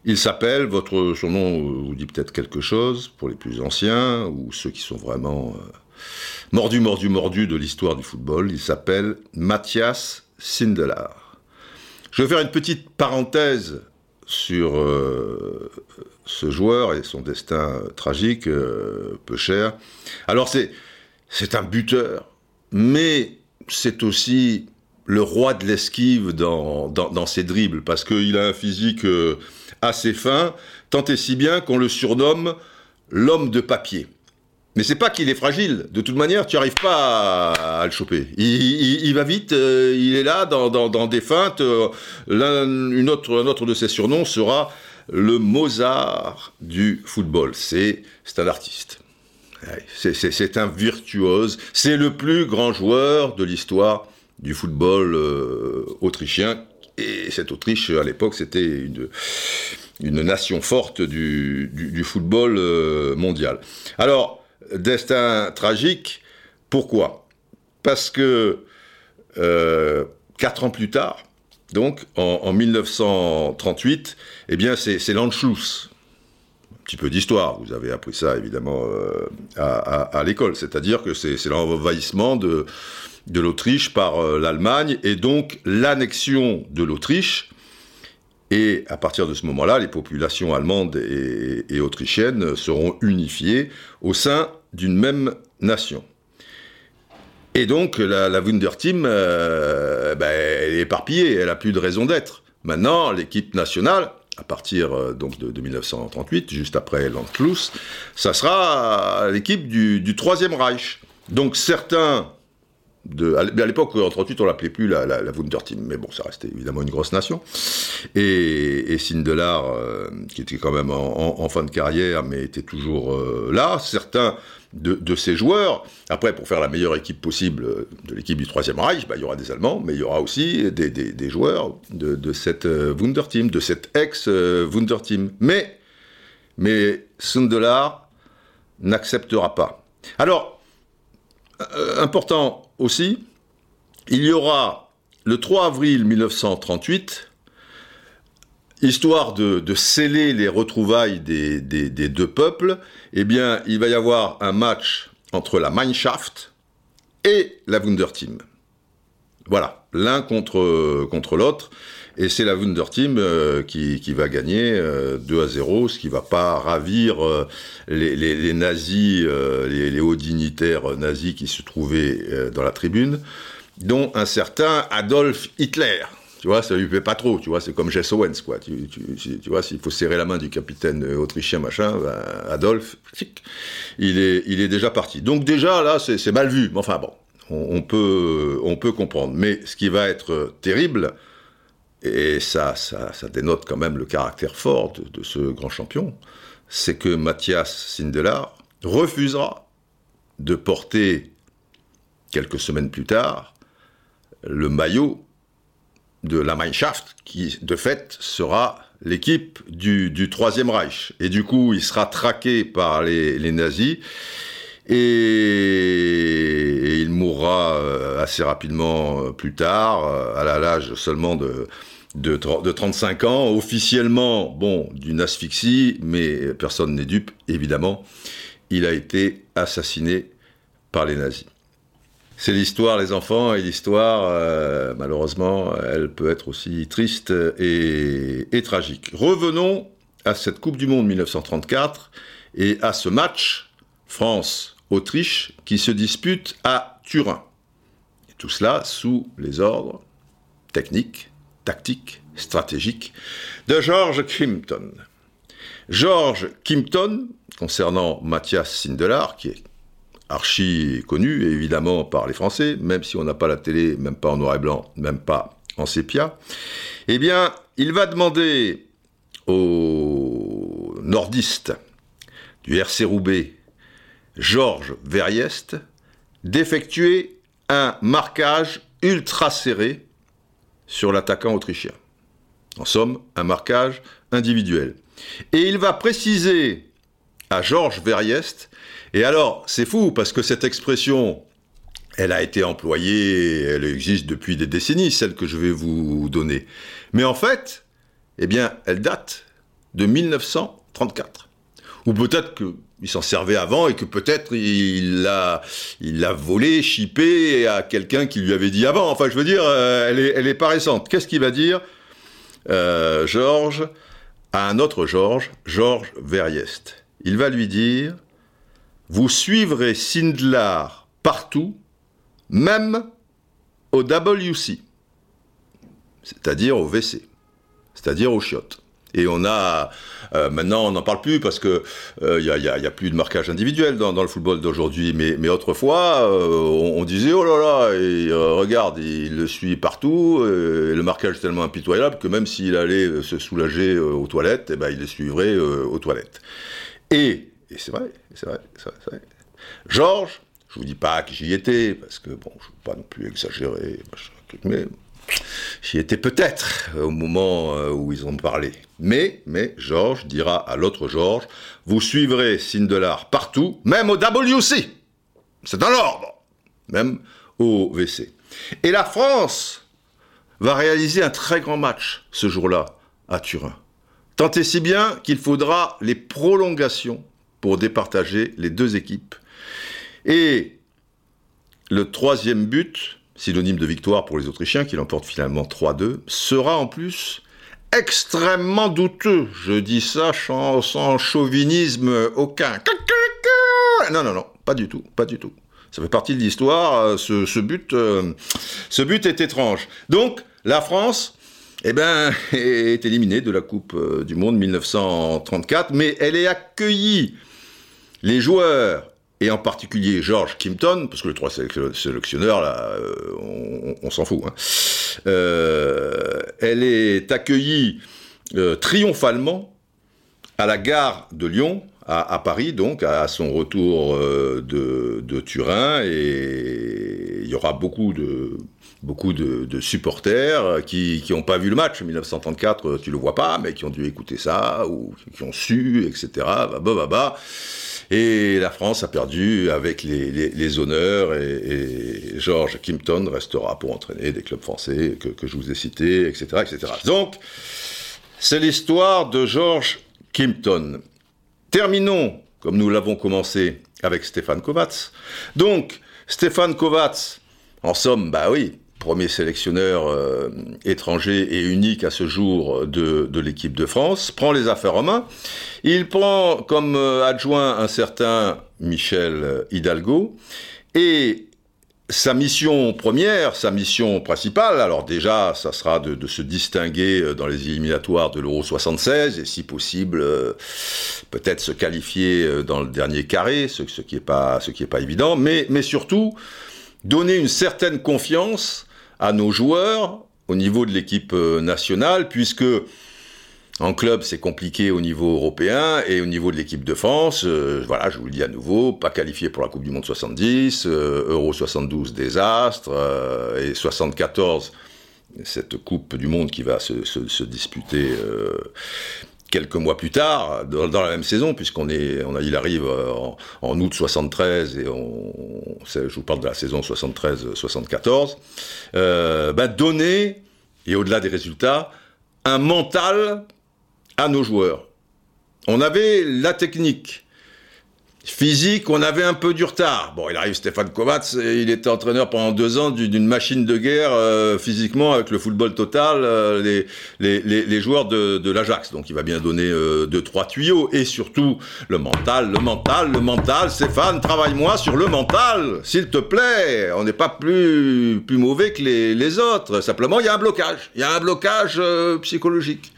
Il s'appelle, votre, son nom vous dit peut-être quelque chose pour les plus anciens ou ceux qui sont vraiment euh, mordus, mordus, mordus de l'histoire du football. Il s'appelle Mathias Sindelar. Je vais faire une petite parenthèse sur euh, ce joueur et son destin tragique, euh, peu cher. Alors c'est un buteur, mais c'est aussi le roi de l'esquive dans, ses dribbles, parce qu'il a un physique assez fin, tant et si bien qu'on le surnomme l'homme de papier. Mais c'est pas qu'il est fragile. De toute manière, tu n'arrives pas à, le choper. Il, va vite, euh, il est là dans, des feintes. Euh, une un autre de ses surnoms sera le Mozart du football. C'est un artiste. C'est un virtuose. C'est le plus grand joueur de l'histoire du football euh, autrichien et cette Autriche, à l'époque, c'était une, nation forte du, football euh, mondial. Alors, destin tragique, pourquoi? Parce que euh, quatre ans plus tard, donc en, 1938, eh bien c'est l'Anschluss. Petit peu d'histoire, vous avez appris ça évidemment à, l'école, c'est-à-dire que c'est l'envahissement de, de l'Autriche par l'Allemagne et donc l'annexion de l'Autriche et à partir de ce moment-là, les populations allemandes et, autrichiennes seront unifiées au sein d'une même nation. Et donc la, la Wunderteam, euh, ben, elle est éparpillée, elle a plus de raison d'être. Maintenant, l'équipe nationale, à partir euh, donc de, 1938, juste après l'Anschluss, ça sera l'équipe du, du Troisième Reich. Donc certains à l'époque, en 38, on l'appelait plus la, Wunderteam, mais bon, ça restait évidemment une grosse nation. Et, et Sindelar, euh, qui était quand même en, fin de carrière, mais était toujours euh, là. Certains de, de, ces joueurs, après, pour faire la meilleure équipe possible de l'équipe du Troisième Reich, bah, il y aura des Allemands, mais il y aura aussi des, joueurs de, de cette euh, Wunderteam, de cette ex-Wunderteam. Mais, mais Sindelar n'acceptera pas. Alors, important aussi, il y aura le 3 avril 1938, histoire de, sceller les retrouvailles des, deux peuples, eh bien, il va y avoir un match entre la Mannschaft et la Wunderteam. Voilà, l'un contre, contre l'autre. Et c'est la Wunderteam euh, qui, qui, va gagner 2 euh, à 0, ce qui va pas ravir euh, les, nazis, les, les, hauts dignitaires nazis qui se trouvaient dans la tribune, dont un certain Adolf Hitler. Tu vois, ça lui plaît pas trop, tu vois, c'est comme Jess Owens, quoi. Tu, vois, s'il faut serrer la main du capitaine autrichien, machin, ben, Adolf, il est, il est déjà parti. Donc déjà, là, c'est mal vu, mais enfin bon, on, on, peut, on peut comprendre. Mais ce qui va être terrible, et ça, ça, dénote quand même le caractère fort de, ce grand champion, c'est que Mathias Sindelar refusera de porter, quelques semaines plus tard, le maillot de la Mannschaft, qui de fait sera l'équipe du, Troisième Reich. Et du coup, il sera traqué par les, nazis. Et, il mourra euh, assez rapidement euh, plus tard, euh, à l'âge seulement de, de, 35 ans, officiellement, bon, d'une asphyxie, mais personne n'est dupe, évidemment. Il a été assassiné par les nazis. C'est l'histoire, les enfants, et l'histoire, euh, malheureusement, elle peut être aussi triste et, tragique. Revenons à cette Coupe du Monde 1934 et à ce match France-Autriche qui se dispute à Turin. Tout cela sous les ordres techniques tactique, stratégique de George Kimpton. George Kimpton, concernant Mathias Sindelar, qui est archi connu, évidemment, par les Français, même si on n'a pas la télé, même pas en noir et blanc, même pas en sépia, eh bien, il va demander au nordiste du RC Roubaix, Georges Verriest, d'effectuer un marquage ultra serré sur l'attaquant autrichien. En somme, un marquage individuel. Et il va préciser à Georges Verriest, et alors c'est fou parce que cette expression, elle a été employée, elle existe depuis des décennies, celle que je vais vous donner. Mais en fait, eh bien, elle date de 1934. Ou peut-être qu'il s'en servait avant et que peut-être il l'a il l'a volé, chippé à quelqu'un qui lui avait dit avant. Enfin, je veux dire, euh, elle est, elle est pas récente. Qu'est-ce qu'il va dire euh, Georges à un autre Georges, Georges Verriest? Il va lui dire Vous suivrez Sindlar partout, même au WC, c'est-à-dire au WC, c'est-à-dire au chiottes. Et on a euh, maintenant, on n'en parle plus parce que il euh, y, a, plus de marquage individuel dans, le football d'aujourd'hui. Mais, autrefois, euh, on, disait oh là là, et, regarde, il le suit partout. et le marquage est tellement impitoyable que même s'il allait se soulager aux toilettes, eh ben, il le suivrait aux toilettes. Et, et c'est vrai, c'est vrai, c'est vrai. Georges, je vous dis pas que j'y étais parce que bon, je veux pas non plus exagérer, mais J'y étais peut-être au moment euh, où ils ont parlé. Mais, mais, Georges dira à l'autre Georges, vous suivrez Sindelar partout, même au WC. C'est dans l'ordre. Même au WC. Et la France va réaliser un très grand match ce jour-là à Turin. Tant et si bien qu'il faudra les prolongations pour départager les deux équipes. Et le troisième but, synonyme de victoire pour les Autrichiens, qui l'emportent finalement 3-2, sera en plus extrêmement douteux. Je dis ça sans, chauvinisme aucun. Non, non, non, pas du tout, pas du tout. Ça fait partie de l'histoire. Ce, but, euh, ce but est étrange. Donc, la France, eh ben, [laughs] est éliminée de la Coupe euh, du Monde 1934, mais elle est accueillie. Les joueurs et en particulier George Kimpton, parce que les trois sélectionneurs, là, euh, on, s'en fout. Hein. Euh, elle est accueillie euh, triomphalement à la gare de Lyon, à, Paris, donc, à, son retour de, Turin, et il y aura beaucoup de beaucoup de, supporters qui n'ont pas vu le match 1934, tu le vois pas, mais qui ont dû écouter ça, ou qui ont su, etc. Bah, bah, bah, et la France a perdu avec les, honneurs et, Georges Kimpton restera pour entraîner des clubs français que, je vous ai cités, etc. etc. Donc, c'est l'histoire de Georges Kimpton. Terminons, comme nous l'avons commencé, avec Stéphane Kovacs. Donc, Stéphane Kovacs, en somme, bah oui, premier sélectionneur euh, étranger et unique à ce jour de, l'équipe de France, prend les affaires en main. Il prend comme euh, adjoint un certain Michel Hidalgo et sa mission première, sa mission principale, alors déjà, ça sera de, se distinguer euh, dans les éliminatoires de l'Euro 76 et si possible, peut-être se qualifier dans le dernier carré, ce, qui n'est pas, ce pas évident, mais, mais surtout donner une certaine confiance à nos joueurs au niveau de l'équipe euh, nationale, puisque en club, c'est compliqué au niveau européen et au niveau de l'équipe de France, euh, voilà, je vous le dis à nouveau, pas qualifié pour la Coupe du Monde 70, euh, Euro 72 désastre et 74 cette Coupe du Monde qui va se, se disputer quelques mois plus tard, dans, la même saison, puisqu'on est, on a, il arrive euh, en, août 73 et on, je vous parle de la saison 73-74, euh, bah, donner, et au-delà des résultats, un mental à nos joueurs. On avait la technique, Physique, on avait un peu du retard. Bon, il arrive Stéphane Kovacs, et il était entraîneur pendant deux ans d'une machine de guerre euh, physiquement avec le football total, euh, les, les, joueurs de, de l'Ajax. Donc il va bien donner euh, deux, trois tuyaux. Et surtout, le mental, le mental, le mental. Stéphane, travaille-moi sur le mental, s'il te plaît. On n'est pas plus, plus mauvais que les, les autres. Simplement, il y a un blocage. Il y a un blocage psychologique.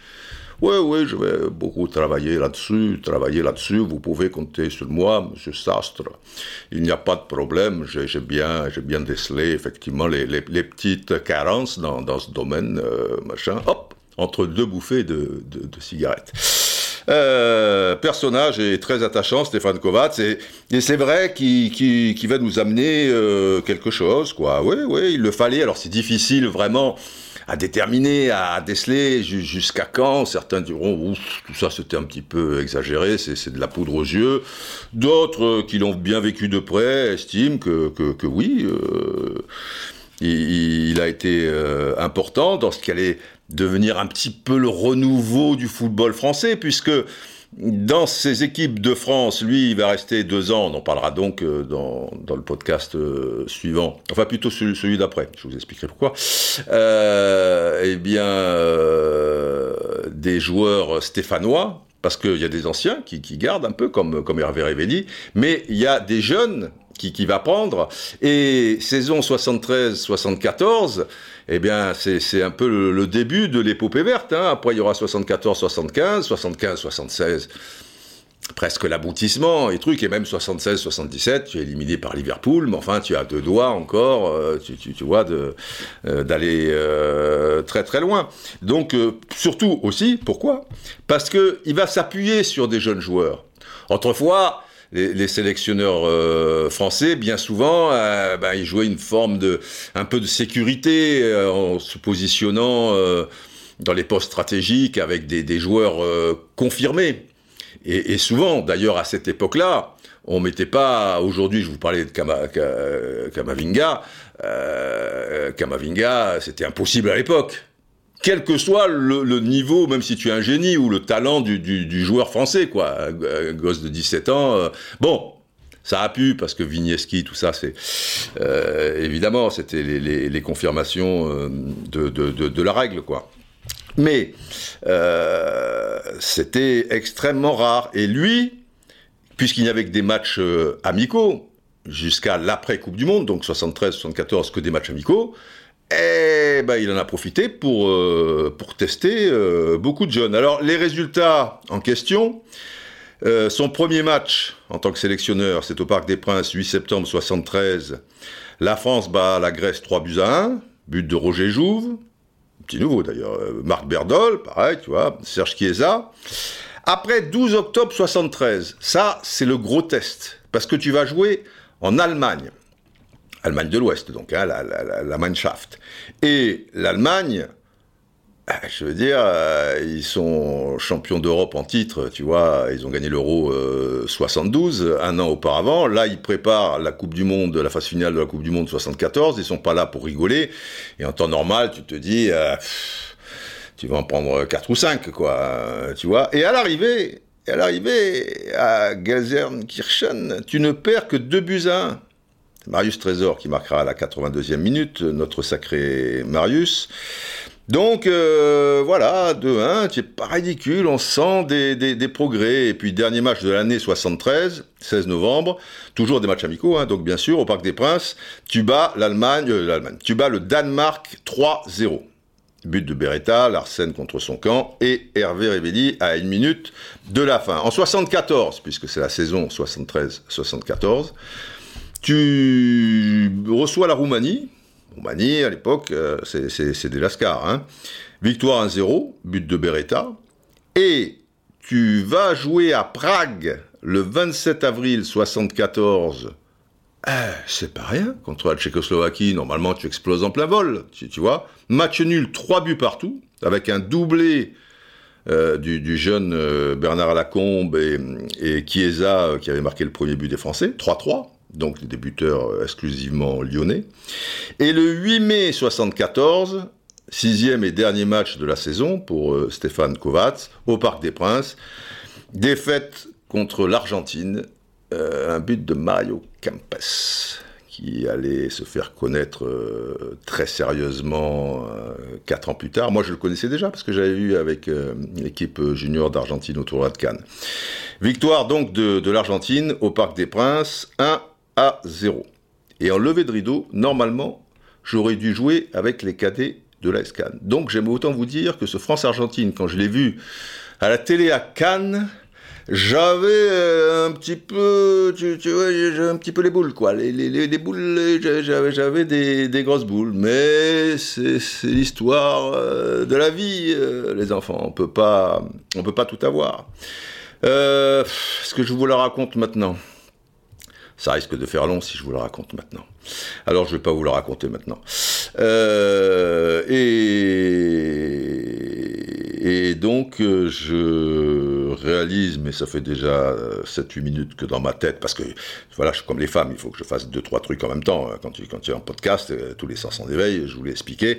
Oui, oui, je vais beaucoup travailler là-dessus, travailler là-dessus. Vous pouvez compter sur moi, Monsieur Sastre. Il n'y a pas de problème. J'ai bien, bien décelé effectivement les, petites carences dans, dans ce domaine, euh, machin. Hop, entre deux bouffées de, de, cigarettes. Euh, personnage est très attachant, Stéphane Kovacs, et, et c'est vrai qu'il va nous amener euh, quelque chose, quoi. Oui, oui, il le fallait. Alors c'est difficile vraiment à déterminer, à déceler jusqu'à quand. Certains diront, ouf, tout ça c'était un petit peu exagéré, c'est de la poudre aux yeux. D'autres euh, qui l'ont bien vécu de près estiment que, que, oui, euh, il, a été euh, important dans ce qui allait devenir un petit peu le renouveau du football français, puisque dans ces équipes de France, lui, il va rester deux ans. On en parlera donc euh, dans, le podcast euh, suivant. Enfin, plutôt celui, celui d'après. Je vous expliquerai pourquoi. Euh, eh bien, euh, des joueurs stéphanois, parce qu'il y a des anciens qui, qui, gardent un peu, comme, comme Hervé Révelli, mais il y a des jeunes qui, qui va prendre. Et saison 73-74, eh bien, c'est un peu le, début de l'épopée verte. Hein. Après, il y aura 74-75, 75-76 presque l'aboutissement et truc, et même 76-77, tu es éliminé par Liverpool, mais enfin tu as deux doigts encore, euh, tu, tu, vois, euh, d'aller euh, très très loin. Donc surtout aussi, pourquoi? Parce qu'il va s'appuyer sur des jeunes joueurs. Autrefois, les, sélectionneurs français, bien souvent, ben, ils jouaient une forme de, un peu de sécurité en se positionnant dans les postes stratégiques avec des, joueurs confirmés. Et, souvent, d'ailleurs, à cette époque-là, on mettait pas. Aujourd'hui, je vous parlais de Kamavinga. Kamavinga, c'était impossible à l'époque quel que soit le, niveau, même si tu es un génie, ou le talent du, joueur français, quoi, un, gosse de 17 ans. Euh, bon, ça a pu, parce que Vigneski, tout ça, c'est... Euh, évidemment, c'était les, confirmations euh, de, la règle, quoi. Mais c'était extrêmement rare. Et lui, puisqu'il n'y avait que des matchs amicaux, jusqu'à l'après-Coupe du Monde, donc 73-74, que des matchs amicaux, eh ben, il en a profité pour, euh, pour tester euh, beaucoup de jeunes. Alors, les résultats en question, euh, son premier match en tant que sélectionneur, c'est au Parc des Princes, 8 septembre 73. La France bat la Grèce 3 buts à 1, but de Roger Jouve, petit nouveau d'ailleurs, Marc Berdol, pareil, tu vois, Serge Chiesa. Après 12 octobre 73, ça c'est le gros test, parce que tu vas jouer en Allemagne. Allemagne de l'Ouest, donc, hein, la, Mannschaft. Et l'Allemagne, ah, je veux dire, euh, ils sont champions d'Europe en titre, tu vois, ils ont gagné l'Euro 72, euh, un an auparavant. Là, ils préparent la Coupe du Monde, la phase finale de la Coupe du Monde 74, ils sont pas là pour rigoler. Et en temps normal, tu te dis, euh, tu vas en prendre 4 ou 5, quoi, tu vois. Et à l'arrivée, à l'arrivée à tu ne perds que 2 buts à 1. Marius Trésor qui marquera la 82e minute, notre sacré Marius. Donc euh, voilà, 2-1, c'est pas ridicule, on sent des, progrès. Et puis dernier match de l'année 73, 16 novembre, toujours des matchs amicaux, hein, donc bien sûr, au Parc des Princes, tu bats l'Allemagne, euh, tu bats le Danemark 3-0. But de Beretta, Larsen contre son camp, et Hervé Révelli à une minute de la fin. En 74, puisque c'est la saison 73-74, tu reçois la Roumanie. Roumanie, à l'époque, euh, c'est des Lascars. Hein. Victoire 1-0, but de Beretta. Et tu vas jouer à Prague le 27 avril 74. Eh, c'est pas rien. Contre la Tchécoslovaquie, normalement, tu exploses en plein vol. Tu, vois. Match nul, 3 buts partout, avec un doublé euh, du, jeune euh, Bernard Lacombe et, et Chiesa qui avait marqué le premier but des Français. 3-3 donc les débuteurs exclusivement lyonnais. Et le 8 mai 74, sixième et dernier match de la saison pour euh, Stéphane Kovacs au Parc des Princes, défaite contre l'Argentine, euh, un but de Mario Campes qui allait se faire connaître euh, très sérieusement quatre ans plus tard. Moi, je le connaissais déjà parce que j'avais vu avec l'équipe junior d'Argentine au tournoi de Cannes. Victoire donc de, de l'Argentine au Parc des Princes, 1 à 0. Et en levée de rideau, normalement, j'aurais dû jouer avec les cadets de la SCAN. Donc j'aime autant vous dire que ce France-Argentine, quand je l'ai vu à la télé à Cannes, j'avais euh, un petit peu, tu, vois, j'avais un petit peu les boules, quoi. Les, les, boules, j'avais, des, grosses boules. Mais c'est, l'histoire euh, de la vie, euh, les enfants. On peut pas, on peut pas tout avoir. ce que je vous le raconte maintenant ça risque de faire long si je vous le raconte maintenant. Alors je ne vais pas vous le raconter maintenant. Euh, et, et, donc euh, je réalise, mais ça fait déjà 7-8 minutes que dans ma tête, parce que voilà, je suis comme les femmes, il faut que je fasse 2-3 trucs en même temps. Hein. Quand tu, es en podcast, euh, tous les sens en éveil, je vous l'ai expliqué.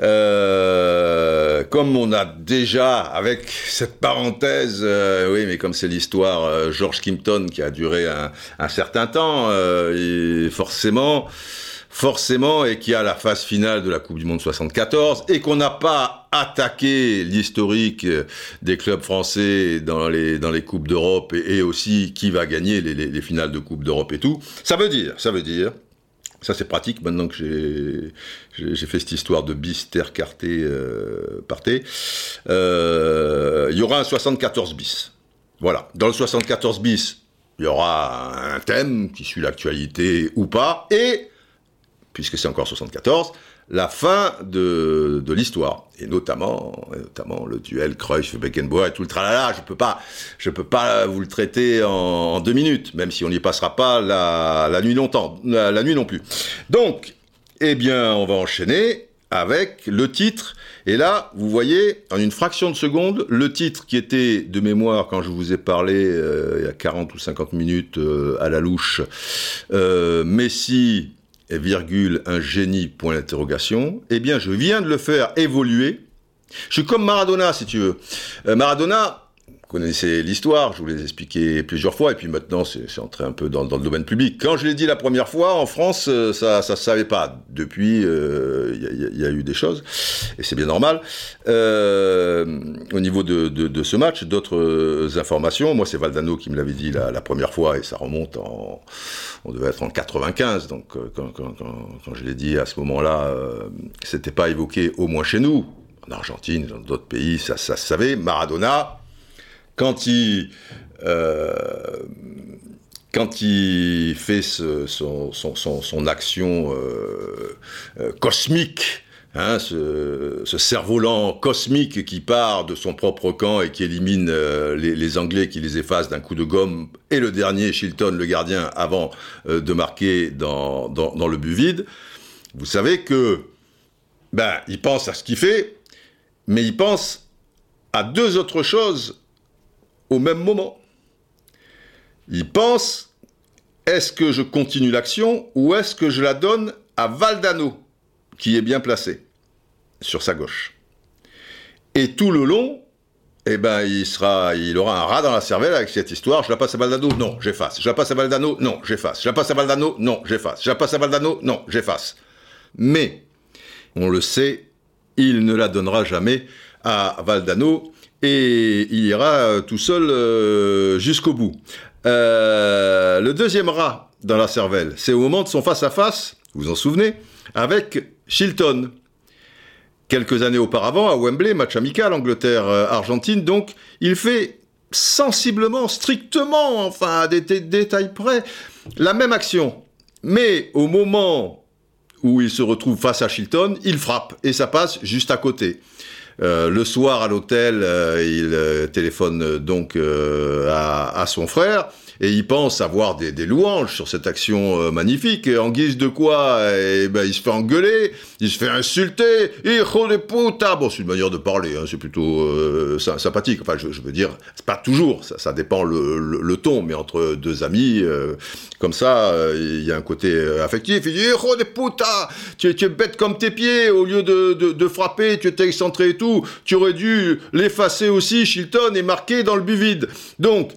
Euh, comme on a déjà, avec cette parenthèse, euh, oui, mais comme c'est l'histoire euh, George Kimpton qui a duré un, un certain temps, et forcément, forcément, et qui a la phase finale de la Coupe du Monde 74, et qu'on n'a pas attaqué l'historique des clubs français dans les, dans les Coupes d'Europe, et, aussi qui va gagner les, les, les finales de Coupe d'Europe et tout, ça veut dire, ça veut dire ça, c'est pratique maintenant que j'ai fait cette histoire de bis, terre, carté, euh, parté. Euh, il y aura un 74 bis. Voilà. Dans le 74 bis, il y aura un thème qui suit l'actualité ou pas. Et puisque c'est encore 74, la fin de, de l'histoire. Et notamment notamment le duel Cruyff Beckenbauer et tout le tralala je peux pas je peux pas vous le traiter en, deux minutes même si on n'y passera pas la, la nuit longtemps la, la, nuit non plus. Donc eh bien on va enchaîner avec le titre. Et là vous voyez en une fraction de seconde le titre qui était de mémoire quand je vous ai parlé euh, il y a 40 ou 50 minutes euh, à la louche euh, Messi virgule, un génie, point eh bien, je viens de le faire évoluer. Je suis comme Maradona, si tu veux. Euh, Maradona, connaissez l'histoire, je vous l'ai expliqué plusieurs fois, et puis maintenant c'est entré un peu dans, dans, le domaine public. Quand je l'ai dit la première fois, en France, euh, ça ne se savait pas. Depuis, il euh, y, y, a eu des choses, et c'est bien normal. Euh, au niveau de, de, de ce match, d'autres informations, moi c'est Valdano qui me l'avait dit la, la, première fois, et ça remonte en... On devait être en 95, donc quand, quand, quand, quand je l'ai dit à ce moment-là, c'était pas évoqué au moins chez nous. En Argentine, dans d'autres pays, ça, ça se savait. Maradona, quand il, euh, quand il fait ce, son, son, son, action euh, euh, cosmique, hein, ce, ce cerf-volant cosmique qui part de son propre camp et qui élimine les, Anglais, qui les efface d'un coup de gomme, et le dernier, Shilton, le gardien, avant de marquer dans, dans, dans, le but vide, vous savez que ben, il pense à ce qu'il fait, mais il pense à deux autres choses au même moment. Il pense, est-ce que je continue l'action ou est-ce que je la donne à Valdano, qui est bien placé, sur sa gauche. Et tout le long, eh ben, il sera, il aura un rat dans la cervelle avec cette histoire. Je la passe à Valdano, non, j'efface. Je la passe à Valdano, non, j'efface. Je la passe à Valdano, non, j'efface. Je la passe à Valdano, non, j'efface. Mais, on le sait, il ne la donnera jamais à Valdano et il ira tout seul euh, jusqu'au bout. Euh, le deuxième rat dans la cervelle, c'est au moment de son face-à-face, vous vous en souvenez, avec Shilton. Quelques années auparavant, à Wembley, match amical Angleterre-Argentine, donc il fait sensiblement, strictement, enfin à des détails près, la même action. Mais au moment où il se retrouve face à Shilton, il frappe et ça passe juste à côté. Euh, le soir à l'hôtel, euh, il euh, téléphone donc à, à, son frère et il pense avoir des, louanges sur cette action euh, magnifique. Et en guise de quoi eh ben, Il se fait engueuler, il se fait insulter. Hijo de puta Bon, c'est une manière de parler, hein, c'est plutôt euh, sympathique. Enfin, je, veux dire, c'est pas toujours, ça, dépend le, ton, mais entre deux amis, euh, comme ça, il y a un côté affectif. Il dit Hijo de puta tu, es bête comme tes pieds, au lieu de, frapper, tu étais excentré et tout. Tu aurais dû l'effacer aussi, Shilton, et marquer dans le but vide. Donc,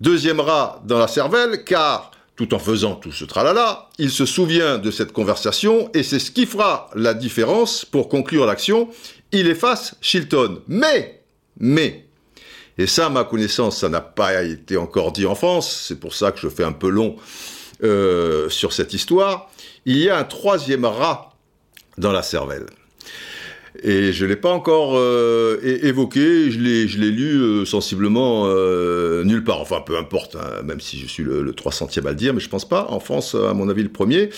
Deuxième rat dans la cervelle, car tout en faisant tout ce tralala, il se souvient de cette conversation et c'est ce qui fera la différence pour conclure l'action. Il efface Shilton. Mais, mais, et ça, ma connaissance, ça n'a pas été encore dit en France, c'est pour ça que je fais un peu long euh, sur cette histoire, il y a un troisième rat dans la cervelle. Et je ne l'ai pas encore euh, évoqué, je l'ai lu euh, sensiblement euh, nulle part. Enfin, peu importe, hein, même si je suis le, le 300e à le dire, mais je pense pas. En France, à mon avis, le premier.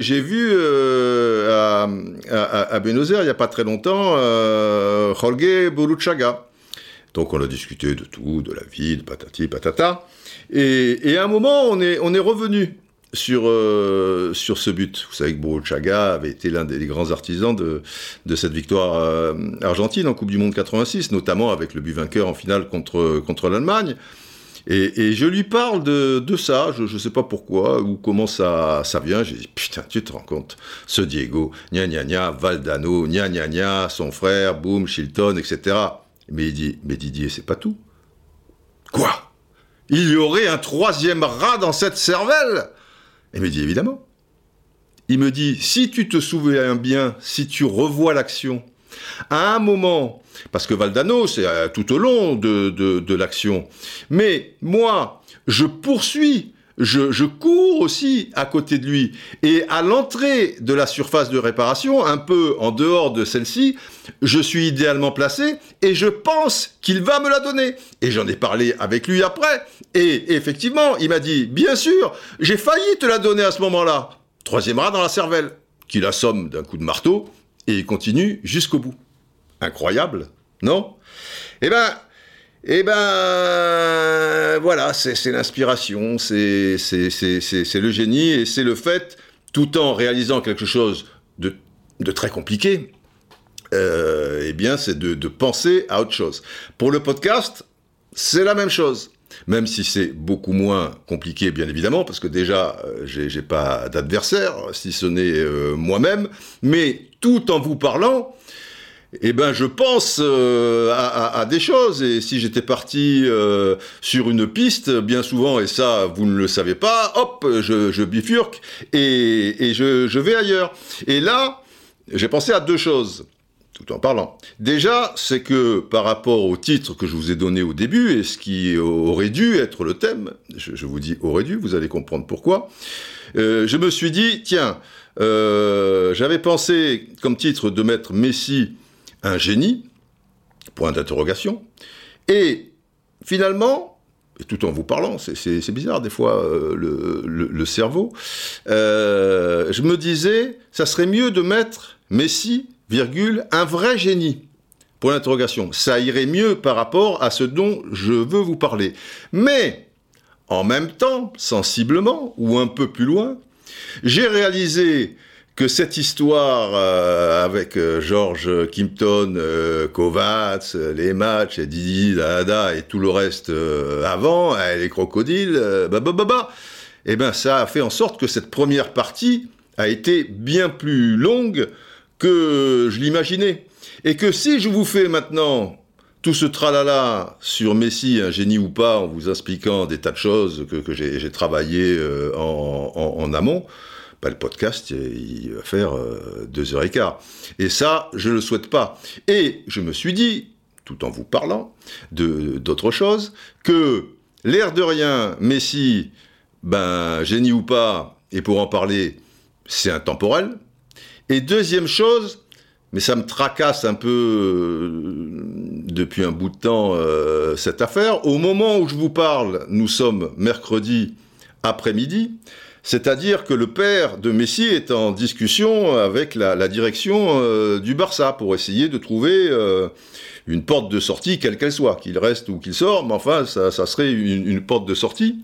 J'ai vu à, Buenos Aires, il n'y a pas très longtemps, Jorge Buruchaga. Donc on a discuté de tout, de la vie, de patati patata. Et, et à un moment, on est, on est revenu sur, euh, sur ce but. Vous savez que Boruchaga avait été l'un des grands artisans de, de cette victoire euh, argentine en Coupe du Monde 86, notamment avec le but vainqueur en finale contre, contre l'Allemagne. Et, et, je lui parle de, de ça, je ne sais pas pourquoi ou comment ça, ça vient. J'ai dit, putain, tu te rends compte, ce Diego, gna gna gna, Valdano, gna gna gna, son frère, boum, Shilton, etc. Mais il dit, mais Didier, c'est pas tout. Quoi? Il y aurait un troisième rat dans cette cervelle? Il me dit évidemment. Il me dit, si tu te souviens bien, si tu revois l'action, à un moment, parce que Valdano, c'est euh, tout au long de, l'action, mais moi, je poursuis je, je, cours aussi à côté de lui. Et à l'entrée de la surface de réparation, un peu en dehors de celle-ci, je suis idéalement placé et je pense qu'il va me la donner. Et j'en ai parlé avec lui après. Et effectivement, il m'a dit, bien sûr, j'ai failli te la donner à ce moment-là. Troisième rat dans la cervelle qu'il assomme d'un coup de marteau, et il continue jusqu'au bout. Incroyable, non? Eh ben, eh ben, voilà, c'est l'inspiration, c'est le génie, et c'est le fait, tout en réalisant quelque chose de, très compliqué, euh, eh bien, c'est de, de penser à autre chose. Pour le podcast, c'est la même chose même si c'est beaucoup moins compliqué, bien évidemment, parce que déjà, euh, j'ai pas d'adversaire, si ce n'est euh, moi-même, mais tout en vous parlant, eh ben, je pense euh, à, des choses. Et si j'étais parti sur une piste, bien souvent, et ça, vous ne le savez pas, hop, je, bifurque et, je, je vais ailleurs. Et là, j'ai pensé à deux choses en parlant. Déjà, c'est que par rapport au titre que je vous ai donné au début, et ce qui aurait dû être le thème, je, vous dis aurait dû, vous allez comprendre pourquoi, euh, je me suis dit, tiens, euh, j'avais pensé comme titre de mettre Messi un génie, point d'interrogation, et finalement, et tout en vous parlant, c'est bizarre des fois euh, le, cerveau, je me disais, ça serait mieux de mettre Messi un vrai génie. Pour l'interrogation. Ça irait mieux par rapport à ce dont je veux vous parler. Mais, en même temps, sensiblement, ou un peu plus loin, j'ai réalisé que cette histoire euh, avec euh, George Kimpton, euh, Kovacs, les matchs, et Didi, Dada et tout le reste avant, les crocodiles, eh ben ça a fait en sorte que cette première partie a été bien plus longue que je l'imaginais. Et que si je vous fais maintenant tout ce tralala sur Messi, un génie ou pas, en vous expliquant des tas de choses que, j'ai travaillé euh, en, amont, bah, le podcast, il va faire euh, deux heures et quart. Et ça, je ne le souhaite pas. Et je me suis dit, tout en vous parlant d'autre chose, que l'air de rien, Messi, ben, génie ou pas, et pour en parler, c'est intemporel, et deuxième chose, mais ça me tracasse un peu euh, depuis un bout de temps euh, cette affaire, au moment où je vous parle, nous sommes mercredi après-midi, c'est-à-dire que le père de Messi est en discussion avec la, direction euh, du Barça pour essayer de trouver une porte de sortie, quelle qu'elle soit, qu'il reste ou qu'il sort, mais enfin, ça, serait une porte de sortie.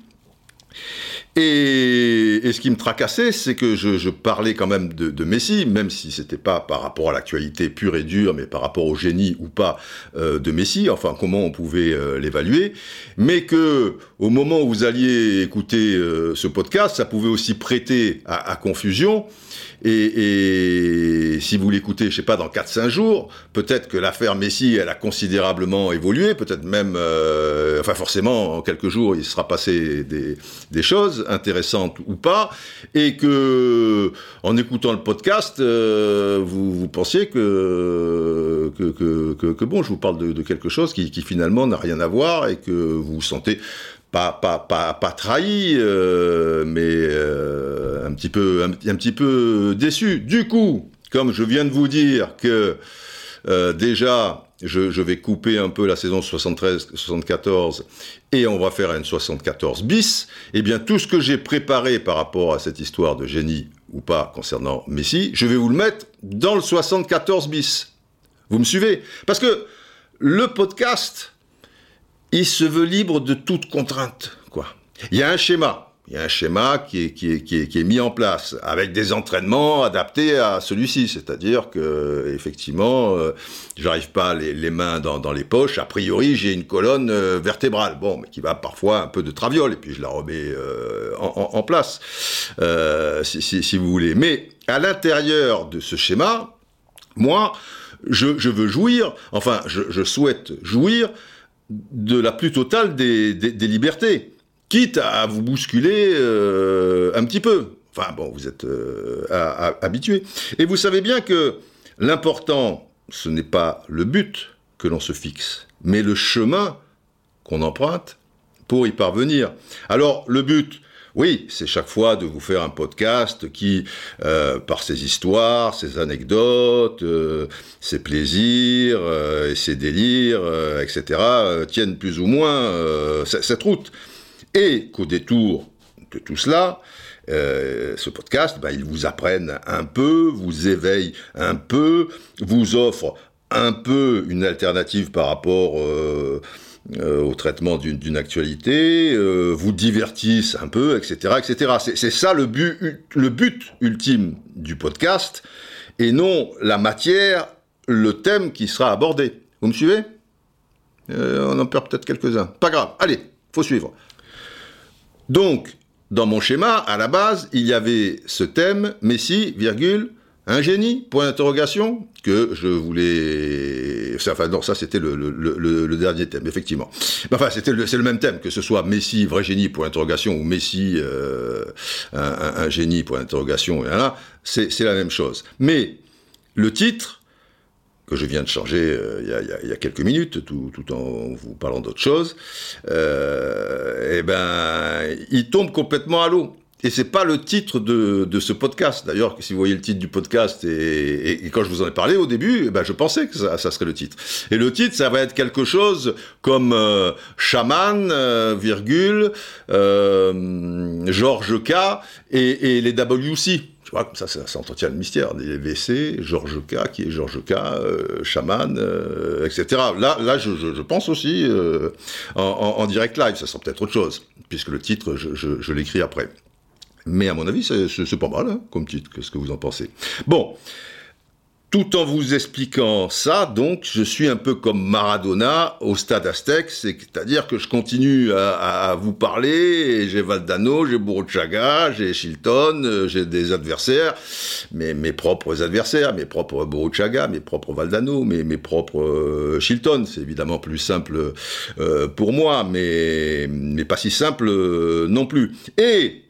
Et, ce qui me tracassait, c'est que je, parlais quand même de, Messi, même si c'était pas par rapport à l'actualité pure et dure, mais par rapport au génie ou pas euh, de Messi, enfin comment on pouvait euh, l'évaluer, mais que au moment où vous alliez écouter euh, ce podcast, ça pouvait aussi prêter à confusion et, si vous l'écoutez, je sais pas, dans 4-5 jours, peut-être que l'affaire Messi, elle a considérablement évolué, peut-être même, euh, enfin forcément, en quelques jours, il sera passé des, choses intéressantes ou pas, et que, en écoutant le podcast, euh, vous, vous pensiez que que, bon, je vous parle de, quelque chose qui, qui finalement n'a rien à voir et que vous vous sentez pas, pas, pas, trahi, euh, mais euh, un, petit peu, un, petit peu déçu. Du coup, comme je viens de vous dire que euh, déjà, je, je, vais couper un peu la saison 73-74 et on va faire une 74 bis, eh bien tout ce que j'ai préparé par rapport à cette histoire de génie ou pas concernant Messi, je vais vous le mettre dans le 74 bis. Vous me suivez? Parce que le podcast, il se veut libre de toute contrainte, quoi. Il y a un schéma. Il y a un schéma qui est, qui, est, qui, est, qui est, mis en place avec des entraînements adaptés à celui-ci. C'est-à-dire que, effectivement, euh, j'arrive pas les, les mains dans, dans, les poches. A priori, j'ai une colonne euh, vertébrale, bon, mais qui va parfois un peu de traviole, et puis je la remets euh, en, place, si, si, si, vous voulez. Mais à l'intérieur de ce schéma, moi, je, je veux jouir, enfin, je, je souhaite jouir de la plus totale des, libertés, quitte à vous bousculer euh, un petit peu. Enfin bon, vous êtes euh, habitué. Et vous savez bien que l'important, ce n'est pas le but que l'on se fixe, mais le chemin qu'on emprunte pour y parvenir. Alors le but, oui, c'est chaque fois de vous faire un podcast qui, euh, par ses histoires, ses anecdotes, euh, ses plaisirs euh, et ses délires, etc., tiennent plus ou moins cette route. Et qu'au détour de tout cela, ce podcast, ben, ils vous apprennent un peu, vous éveillent un peu, vous offrent un peu une alternative par rapport euh, au traitement d'une actualité, euh, vous divertissent un peu, etc., etc. C'est ça le but, ultime du podcast, et non la matière, le thème qui sera abordé. Vous me suivez? On en perd peut-être quelques-uns. Pas grave. Allez, faut suivre. Donc, dans mon schéma, à la base, il y avait ce thème, Messi, virgule, un génie? Point d'interrogation que je voulais. Enfin, non, ça c'était le, dernier thème, effectivement. Enfin, c'est le même thème, que ce soit Messi, vrai génie, point d'interrogation, ou Messi, euh, un, génie, point d'interrogation, c'est la même chose. Mais le titre, que je viens de changer euh, il, y a, quelques minutes, tout, en vous parlant d'autre chose, euh, eh ben, il tombe complètement à l'eau. Et c'est pas le titre de, ce podcast. D'ailleurs, si vous voyez le titre du podcast et, quand je vous en ai parlé au début, eh ben je pensais que ça, serait le titre. Et le titre, ça va être quelque chose comme euh, chaman, euh, virgule, euh, Georges K et, les WC. Tu vois, comme ça, ça, entretient le mystère. Les WC, Georges K, qui est Georges K, chaman, etc. Là, là, je, pense aussi en, direct live. Ça sera peut-être autre chose, puisque le titre, je l'écris après. Mais à mon avis, c'est pas mal hein, comme titre. Qu'est-ce que vous en pensez? Bon. Tout en vous expliquant ça, donc, je suis un peu comme Maradona au stade Aztec, c'est-à-dire que je continue à, vous parler, j'ai Valdano, j'ai Boruchaga, j'ai Shilton, euh, j'ai des adversaires, mes, mes propres adversaires, mes propres Boruchaga, mes propres Valdano, mes, propres euh, Shilton. C'est évidemment plus simple euh, pour moi, mais, mais pas si simple non plus. Et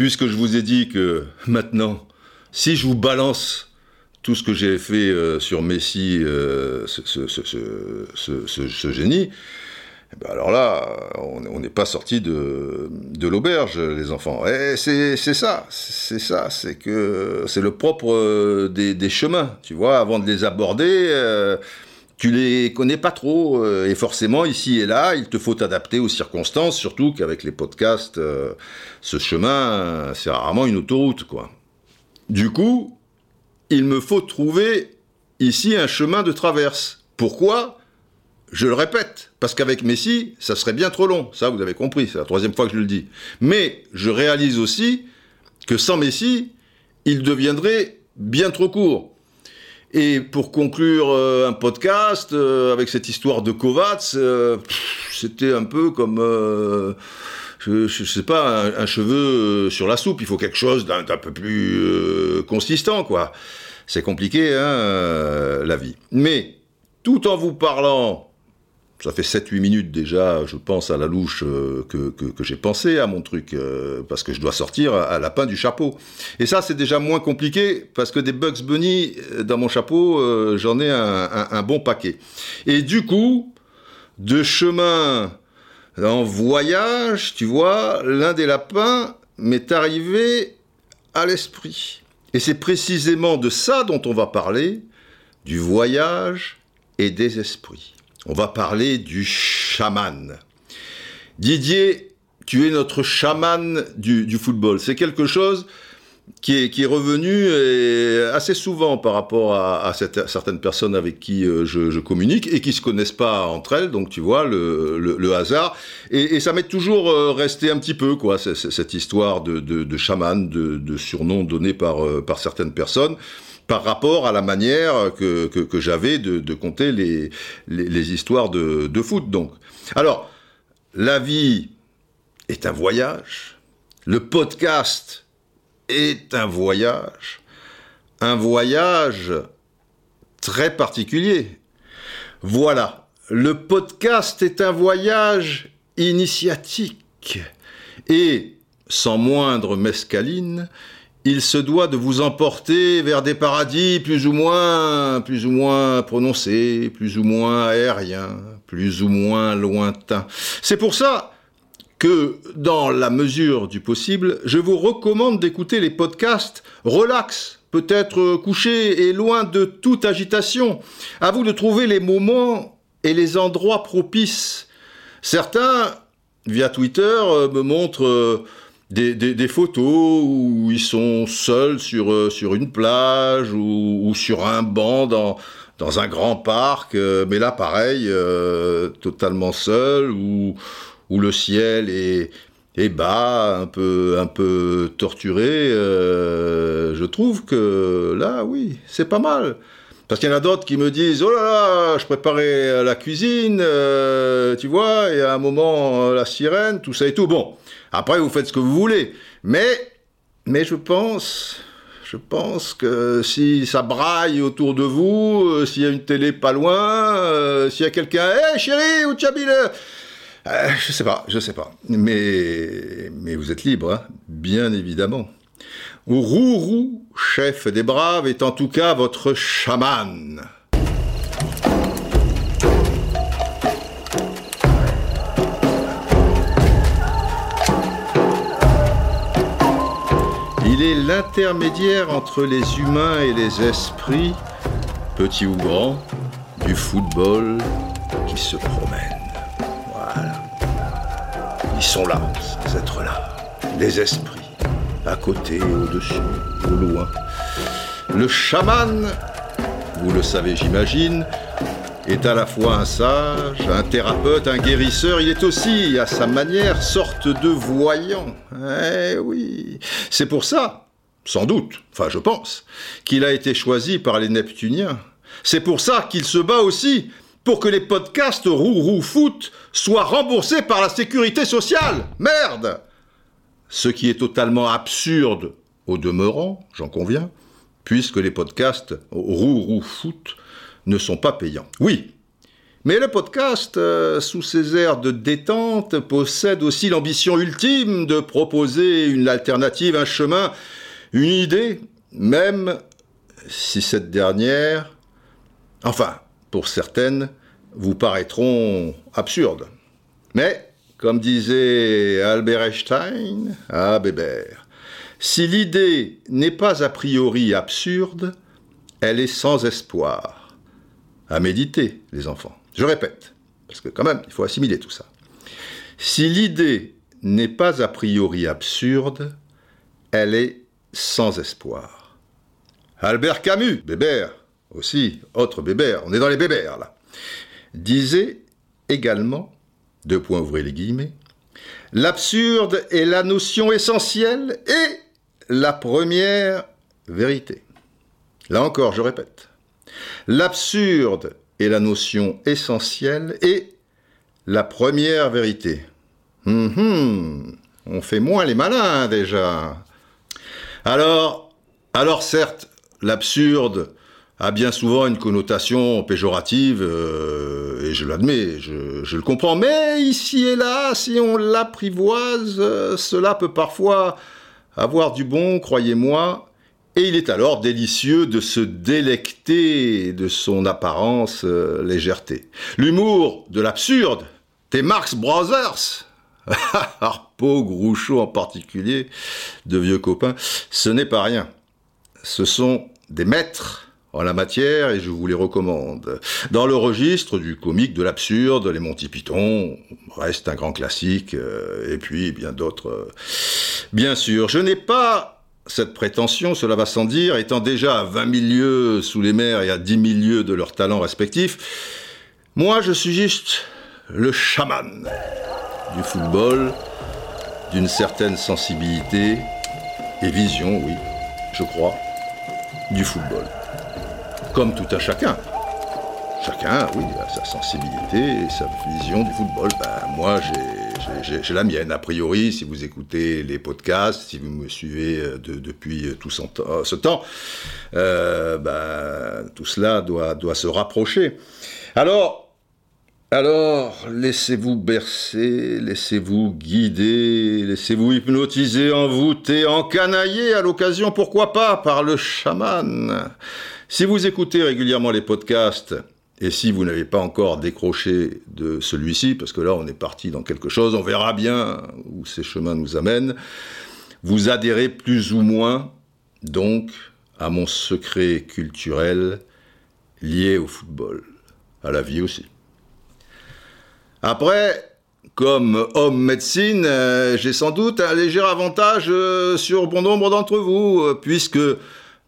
puisque je vous ai dit que maintenant, si je vous balance tout ce que j'ai fait euh, sur Messi, euh, ce, génie, eh ben alors là, on n'est pas sorti de, l'auberge, les enfants. Et c'est ça, c'est ça, c'est que c'est le propre euh, des, chemins, tu vois, avant de les aborder tu les connais pas trop euh, et forcément ici et là il te faut t'adapter aux circonstances surtout qu'avec les podcasts euh, ce chemin c'est rarement une autoroute quoi. Du coup il me faut trouver ici un chemin de traverse. Pourquoi? Je le répète parce qu'avec Messi ça serait bien trop long. Ça vous avez compris c'est la troisième fois que je le dis. Mais je réalise aussi que sans Messi il deviendrait bien trop court et pour conclure euh, un podcast euh, avec cette histoire de Kovacs, euh, c'était un peu comme, je, je, sais pas, un, cheveu sur la soupe. Il faut quelque chose d'un peu plus consistant, quoi. C'est compliqué, hein, la vie. Mais tout en vous parlant ça fait 7-8 minutes déjà, je pense à la louche euh, que, j'ai pensé à mon truc, euh, parce que je dois sortir à lapin du chapeau. Et ça, c'est déjà moins compliqué, parce que des Bugs Bunny euh, dans mon chapeau, j'en ai un, bon paquet. Et du coup, de chemin en voyage, tu vois, l'un des lapins m'est arrivé à l'esprit. Et c'est précisément de ça dont on va parler, du voyage et des esprits on va parler du chaman. Didier, tu es notre chaman du, football. C'est quelque chose qui est, revenu assez souvent par rapport à, certaines personnes avec qui euh, je, communique et qui se connaissent pas entre elles, donc tu vois le, hasard. Et, ça m'est toujours euh, resté un petit peu cette histoire de, chaman, de, surnom donné euh, par certaines personnes par rapport à la manière que, j'avais de, compter les, les, histoires de, de, foot. Donc, alors, la vie est un voyage, le podcast est un voyage, un voyage très particulier. Voilà, le podcast est un voyage initiatique et, sans moindre mescaline, il se doit de vous emporter vers des paradis plus ou moins, plus prononcés, plus ou moins aériens, plus ou moins lointains. C'est pour ça que, dans la mesure du possible, je vous recommande d'écouter les podcasts relax, peut-être couché et loin de toute agitation. À vous de trouver les moments et les endroits propices. Certains, via Twitter, me montrent des, des- des photos où ils sont seuls sur, euh, sur une plage ou, ou sur un banc dans, dans un grand parc, euh, mais là pareil, euh, totalement seul, où, où le ciel est, est bas, un peu, un peu torturé. euh, je trouve que là, oui, c'est pas mal. Parce qu'il y en a d'autres qui me disent Oh là là, je préparais la cuisine, tu vois, et à un moment, la sirène, tout ça et tout. Bon, après, vous faites ce que vous voulez. Mais, mais je pense, je pense que si ça braille autour de vous, euh, s'il y a une télé pas loin, euh, s'il y a quelqu'un Hé chérie, où tu habites là Euh, Je sais pas, je sais pas. Mais, mais vous êtes libre, hein, bien évidemment. Rourou, chef des braves, est en tout cas votre chaman. L'intermédiaire entre les humains et les esprits, petits ou grands, du football qui se promène. Voilà. Ils sont là, ces êtres-là, les esprits, à côté, au-dessus, au loin. Le chaman, vous le savez j'imagine, est à la fois un sage, un thérapeute, un guérisseur, il est aussi, à sa manière, sorte de voyant. Eh oui, c'est pour ça, sans doute, enfin je pense, qu'il a été choisi par les Neptuniens. C'est pour ça qu'il se bat aussi pour que les podcasts Roux Foot soient remboursés par la sécurité sociale. Merde Ce qui est totalement absurde au demeurant, j'en conviens, puisque les podcasts Roux Foot ne sont pas payants. Oui, mais le podcast, euh, sous ses airs de détente, possède aussi l'ambition ultime de proposer une alternative, un chemin, une idée, même si cette dernière, enfin, pour certaines, vous paraîtront absurdes. Mais, comme disait Albert Einstein, ah Bébert, si l'idée n'est pas a priori absurde, elle est sans espoir. À méditer, les enfants. Je répète, parce que quand même, il faut assimiler tout ça. Si l'idée n'est pas a priori absurde, elle est sans espoir. Albert Camus, Bébert, aussi, autre Bébert, on est dans les Bébert là, disait également, deux points ouvrez les guillemets, l'absurde est la notion essentielle et la première vérité. Là encore, je répète, l'absurde est la notion essentielle et la première vérité. Hum, hum, on fait moins les malins déjà. Alors, alors certes, l'absurde a bien souvent une connotation péjorative, euh, et je l'admets, je, le comprends, mais ici et là, si on l'apprivoise, euh, cela peut parfois avoir du bon, croyez-moi, et il est alors délicieux de se délecter de son apparence euh, légèreté. L'humour de l'absurde, des Marx Brothers, [laughs] Harpo, Groucho en particulier, de vieux copains, ce n'est pas rien. Ce sont des maîtres en la matière et je vous les recommande. Dans le registre du comique, de l'absurde, les Monty Python reste un grand classique, euh, et puis bien d'autres. euh, Bien sûr, je n'ai pas cette prétention, cela va sans dire, étant déjà à 20 000 lieues sous les mers et à 10 000 lieues de leurs talents respectifs. Moi, je suis juste le chaman du football, d'une certaine sensibilité et vision, oui, je crois, du football. Comme tout à chacun. Chacun, oui, a sa sensibilité et sa vision du football. Ben, moi, j'ai- j'ai la mienne. A priori, si vous écoutez les podcasts, si vous me suivez euh, de- depuis euh, tout euh, ce temps, ben, tout cela doit, doit se rapprocher. Alors, alors, laissez-vous bercer, laissez-vous guider, laissez-vous hypnotiser, envoûter, encanailler à l'occasion, pourquoi pas, par le chaman. Si vous écoutez régulièrement les podcasts, et si vous n'avez pas encore décroché de celui-ci, parce que là on est parti dans quelque chose, on verra bien où ces chemins nous amènent, vous adhérez plus ou moins, donc, à mon secret culturel lié au football, à la vie aussi. Après, comme homme médecine, euh, j'ai sans doute un léger avantage euh, sur bon nombre d'entre vous, euh, puisque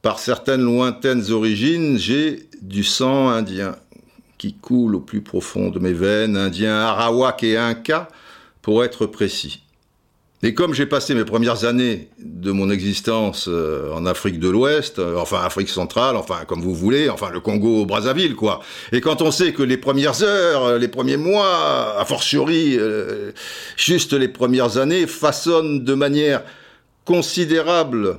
par certaines lointaines origines, j'ai du sang indien qui coule au plus profond de mes veines, indien arawak et inca, pour être précis. Et comme j'ai passé mes premières années de mon existence euh, en Afrique de l'Ouest, euh, enfin Afrique centrale, enfin comme vous voulez, enfin le Congo, Brazzaville, quoi. Et quand on sait que les premières heures, euh, les premiers mois, a fortiori, juste les premières années, façonnent de manière considérable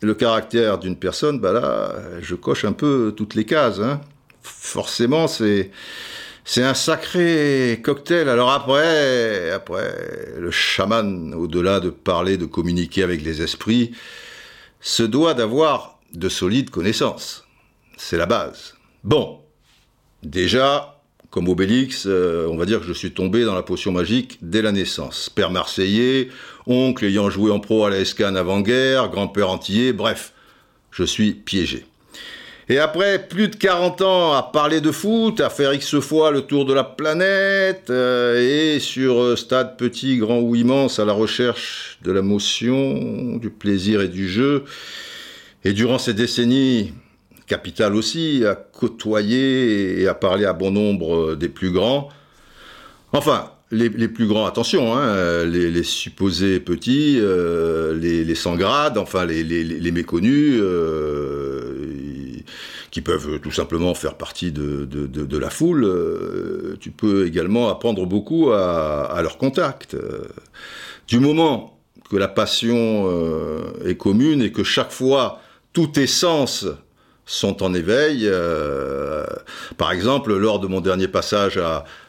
le caractère d'une personne, bah là, je coche un peu toutes les cases. Hein. Forcément, c'est c'est un sacré cocktail. Alors après, après, le chaman, au-delà de parler, de communiquer avec les esprits, se doit d'avoir de solides connaissances. C'est la base. Bon, déjà, comme Obélix, euh, on va dire que je suis tombé dans la potion magique dès la naissance. Père marseillais, oncle ayant joué en pro à la SCAN avant-guerre, grand-père antillais, bref, je suis piégé. Et après plus de 40 ans à parler de foot, à faire X fois le tour de la planète, euh, et sur euh, stade petit, grand ou immense, à la recherche de la motion, du plaisir et du jeu, et durant ces décennies capitales aussi, à côtoyer et à parler à bon nombre euh, des plus grands, enfin, les, plus grands, attention, hein, les, supposés petits, les, les, sans grade, enfin les méconnus, qui peuvent tout simplement faire partie de, la foule, euh, tu peux également apprendre beaucoup à, leur contact. Euh, du moment que la passion euh, est commune et que chaque fois tous tes sens sont en éveil. par exemple, lors de mon dernier passage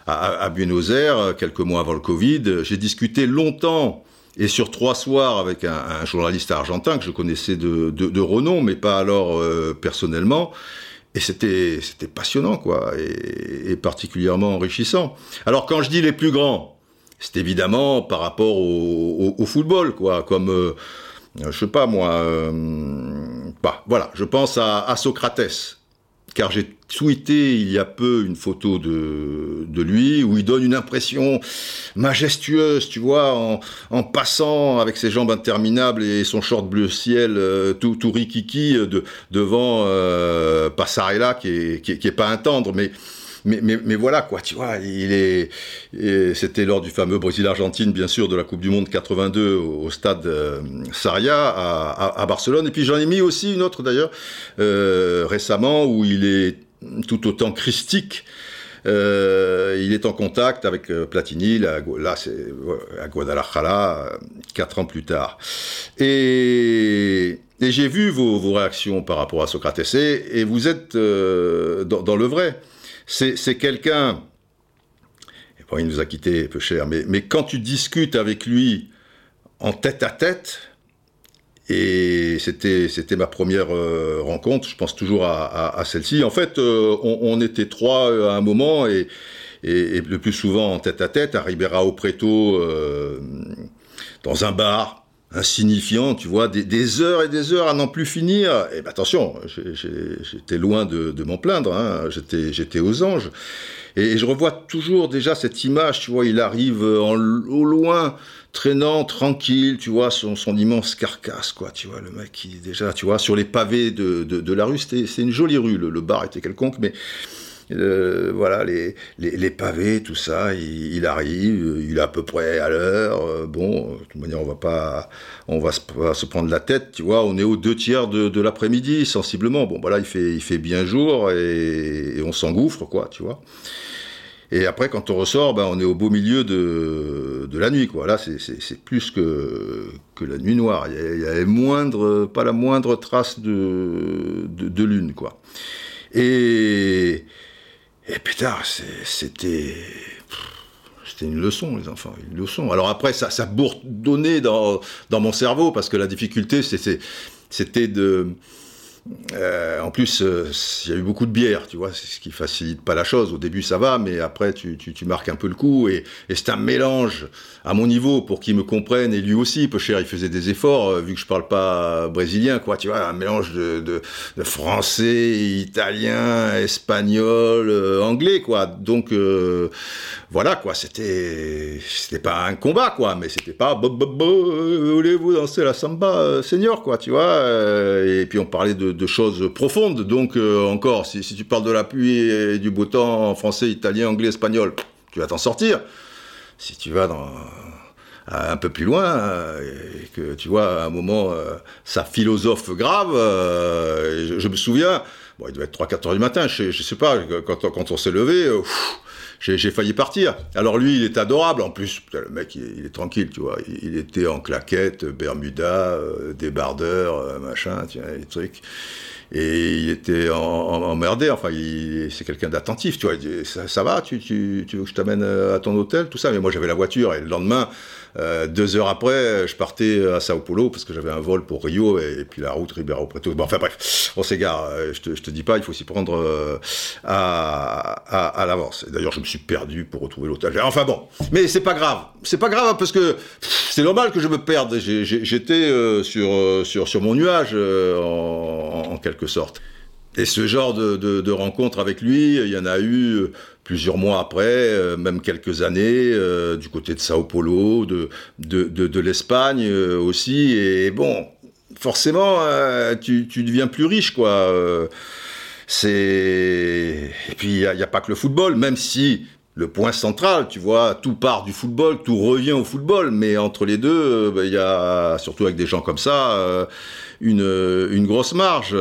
à, Buenos Aires, quelques mois avant le Covid, j'ai discuté longtemps et sur trois soirs avec un, journaliste argentin que je connaissais de, de, renom, mais pas alors euh, personnellement. Et c'était c'était passionnant, quoi, et, particulièrement enrichissant. Alors quand je dis les plus grands, c'est évidemment par rapport au, au, football, quoi, comme euh, je sais pas moi, euh, bah, voilà, je pense à, à Socrates, car j'ai tweeté il y a peu une photo de, de lui où il donne une impression majestueuse, tu vois, en, passant avec ses jambes interminables et son short bleu ciel euh, tout, tout rikiki de, devant euh, Passarella qui est, qui, qui est pas un tendre, mais mais, voilà quoi, tu vois, il est, c'était lors du fameux Brésil-Argentine, bien sûr, de la Coupe du Monde 82 au, stade euh, Saria à, Barcelone. Et puis j'en ai mis aussi une autre d'ailleurs euh, récemment où il est tout autant christique. Euh, il est en contact avec euh, Platini, là, à Guadalajara, euh, quatre ans plus tard. Et, j'ai vu vos, réactions par rapport à Socrates, et, vous êtes dans, le vrai c'est quelqu'un, il nous a quittés peu cher, mais, quand tu discutes avec lui en tête à tête, et c'était ma première euh, rencontre. Je pense toujours à, celle-ci. En fait, euh, on, était trois euh, à un moment et, le plus souvent en tête à tête à Ribeirão Preto dans un bar insignifiant, tu vois, des, heures et des heures à n'en plus finir. Et ben attention, j'étais loin de, m'en plaindre, hein. j'étais aux anges. Et, je revois toujours déjà cette image, tu vois, il arrive en, au loin, traînant, tranquille, tu vois, son, son, immense carcasse, quoi, tu vois, le mec qui, déjà, tu vois, sur les pavés de, de, la rue, c'est une jolie rue, le, bar était quelconque, mais euh, voilà, les, les, pavés, tout ça, il, arrive, il est à peu près à l'heure. Euh, bon, de toute manière, on va pas, on va se, prendre la tête, tu vois. On est aux deux tiers de, l'après-midi, sensiblement. Bon, voilà, il fait, il fait bien jour et, on s'engouffre, quoi, tu vois. Et après, quand on ressort, ben, on est au beau milieu de, de la nuit, quoi. Là, c'est plus que, que la nuit noire. Il y, a, moindre, pas la moindre trace de, de, de lune, quoi. Et, et putain, c'était. C'était une leçon, les enfants, une leçon. Alors après, ça, bourdonnait dans, dans mon cerveau, parce que la difficulté, c'était de, Euh, en plus, euh, il y a eu beaucoup de bière, tu vois, c'est ce qui facilite pas la chose. Au début, ça va, mais après, tu, tu, tu marques un peu le coup. Et, c'est un mélange à mon niveau pour qu'il me comprenne. Et lui aussi, peu cher, il faisait des efforts, euh, vu que je parle pas brésilien, quoi, tu vois, un mélange de, de, français, italien, espagnol, euh, anglais, quoi. Donc, voilà, quoi, c'était, c'était pas un combat, quoi, mais c'était pas, voulez-vous danser la samba, senior, quoi, tu vois. et puis, on parlait de, de choses profondes. Donc, encore, si, tu parles de la pluie et du beau temps en français, italien, anglais, espagnol, tu vas t'en sortir si tu vas dans un peu plus loin et que tu vois à un moment euh, ça philosophe grave euh, je, me souviens bon il devait être 3-4 heures du matin je, sais pas quand, on s'est levé euh, j'ai failli partir. Alors lui, il est adorable. En plus, le mec, il, est tranquille, tu vois. Il, était en claquette, Bermuda, euh, débardeur, euh, machin, vois, les trucs. Et il était en, en, emmerdé. Enfin, c'est quelqu'un d'attentif, tu vois. Ça, va, tu, tu, tu veux que je t'amène à ton hôtel, tout ça. Mais moi, j'avais la voiture. Et le lendemain, euh, deux heures après, je partais à Sao Paulo parce que j'avais un vol pour Rio et, puis la route Ribeirão Preto. Bon, enfin bref, on s'égare. Je te, te dis pas, il faut s'y prendre euh, à, l'avance. D'ailleurs, je me suis perdu pour retrouver l'hôtel. Enfin bon, mais c'est pas grave. C'est pas grave parce que c'est normal que je me perde. J'étais euh, sur, mon nuage en, en quelque sorte. Et ce genre de, de, de, rencontre avec lui, il y en a eu plusieurs mois après, euh, même quelques années, euh, du côté de Sao Paulo, de, de, de l'Espagne euh, aussi. Et bon, forcément, tu, tu, deviens plus riche, quoi. c'est et puis il n'y a, pas que le football, même si le point central, tu vois, tout part du football, tout revient au football, mais entre les deux, il y a surtout avec des gens comme ça une, une grosse marge.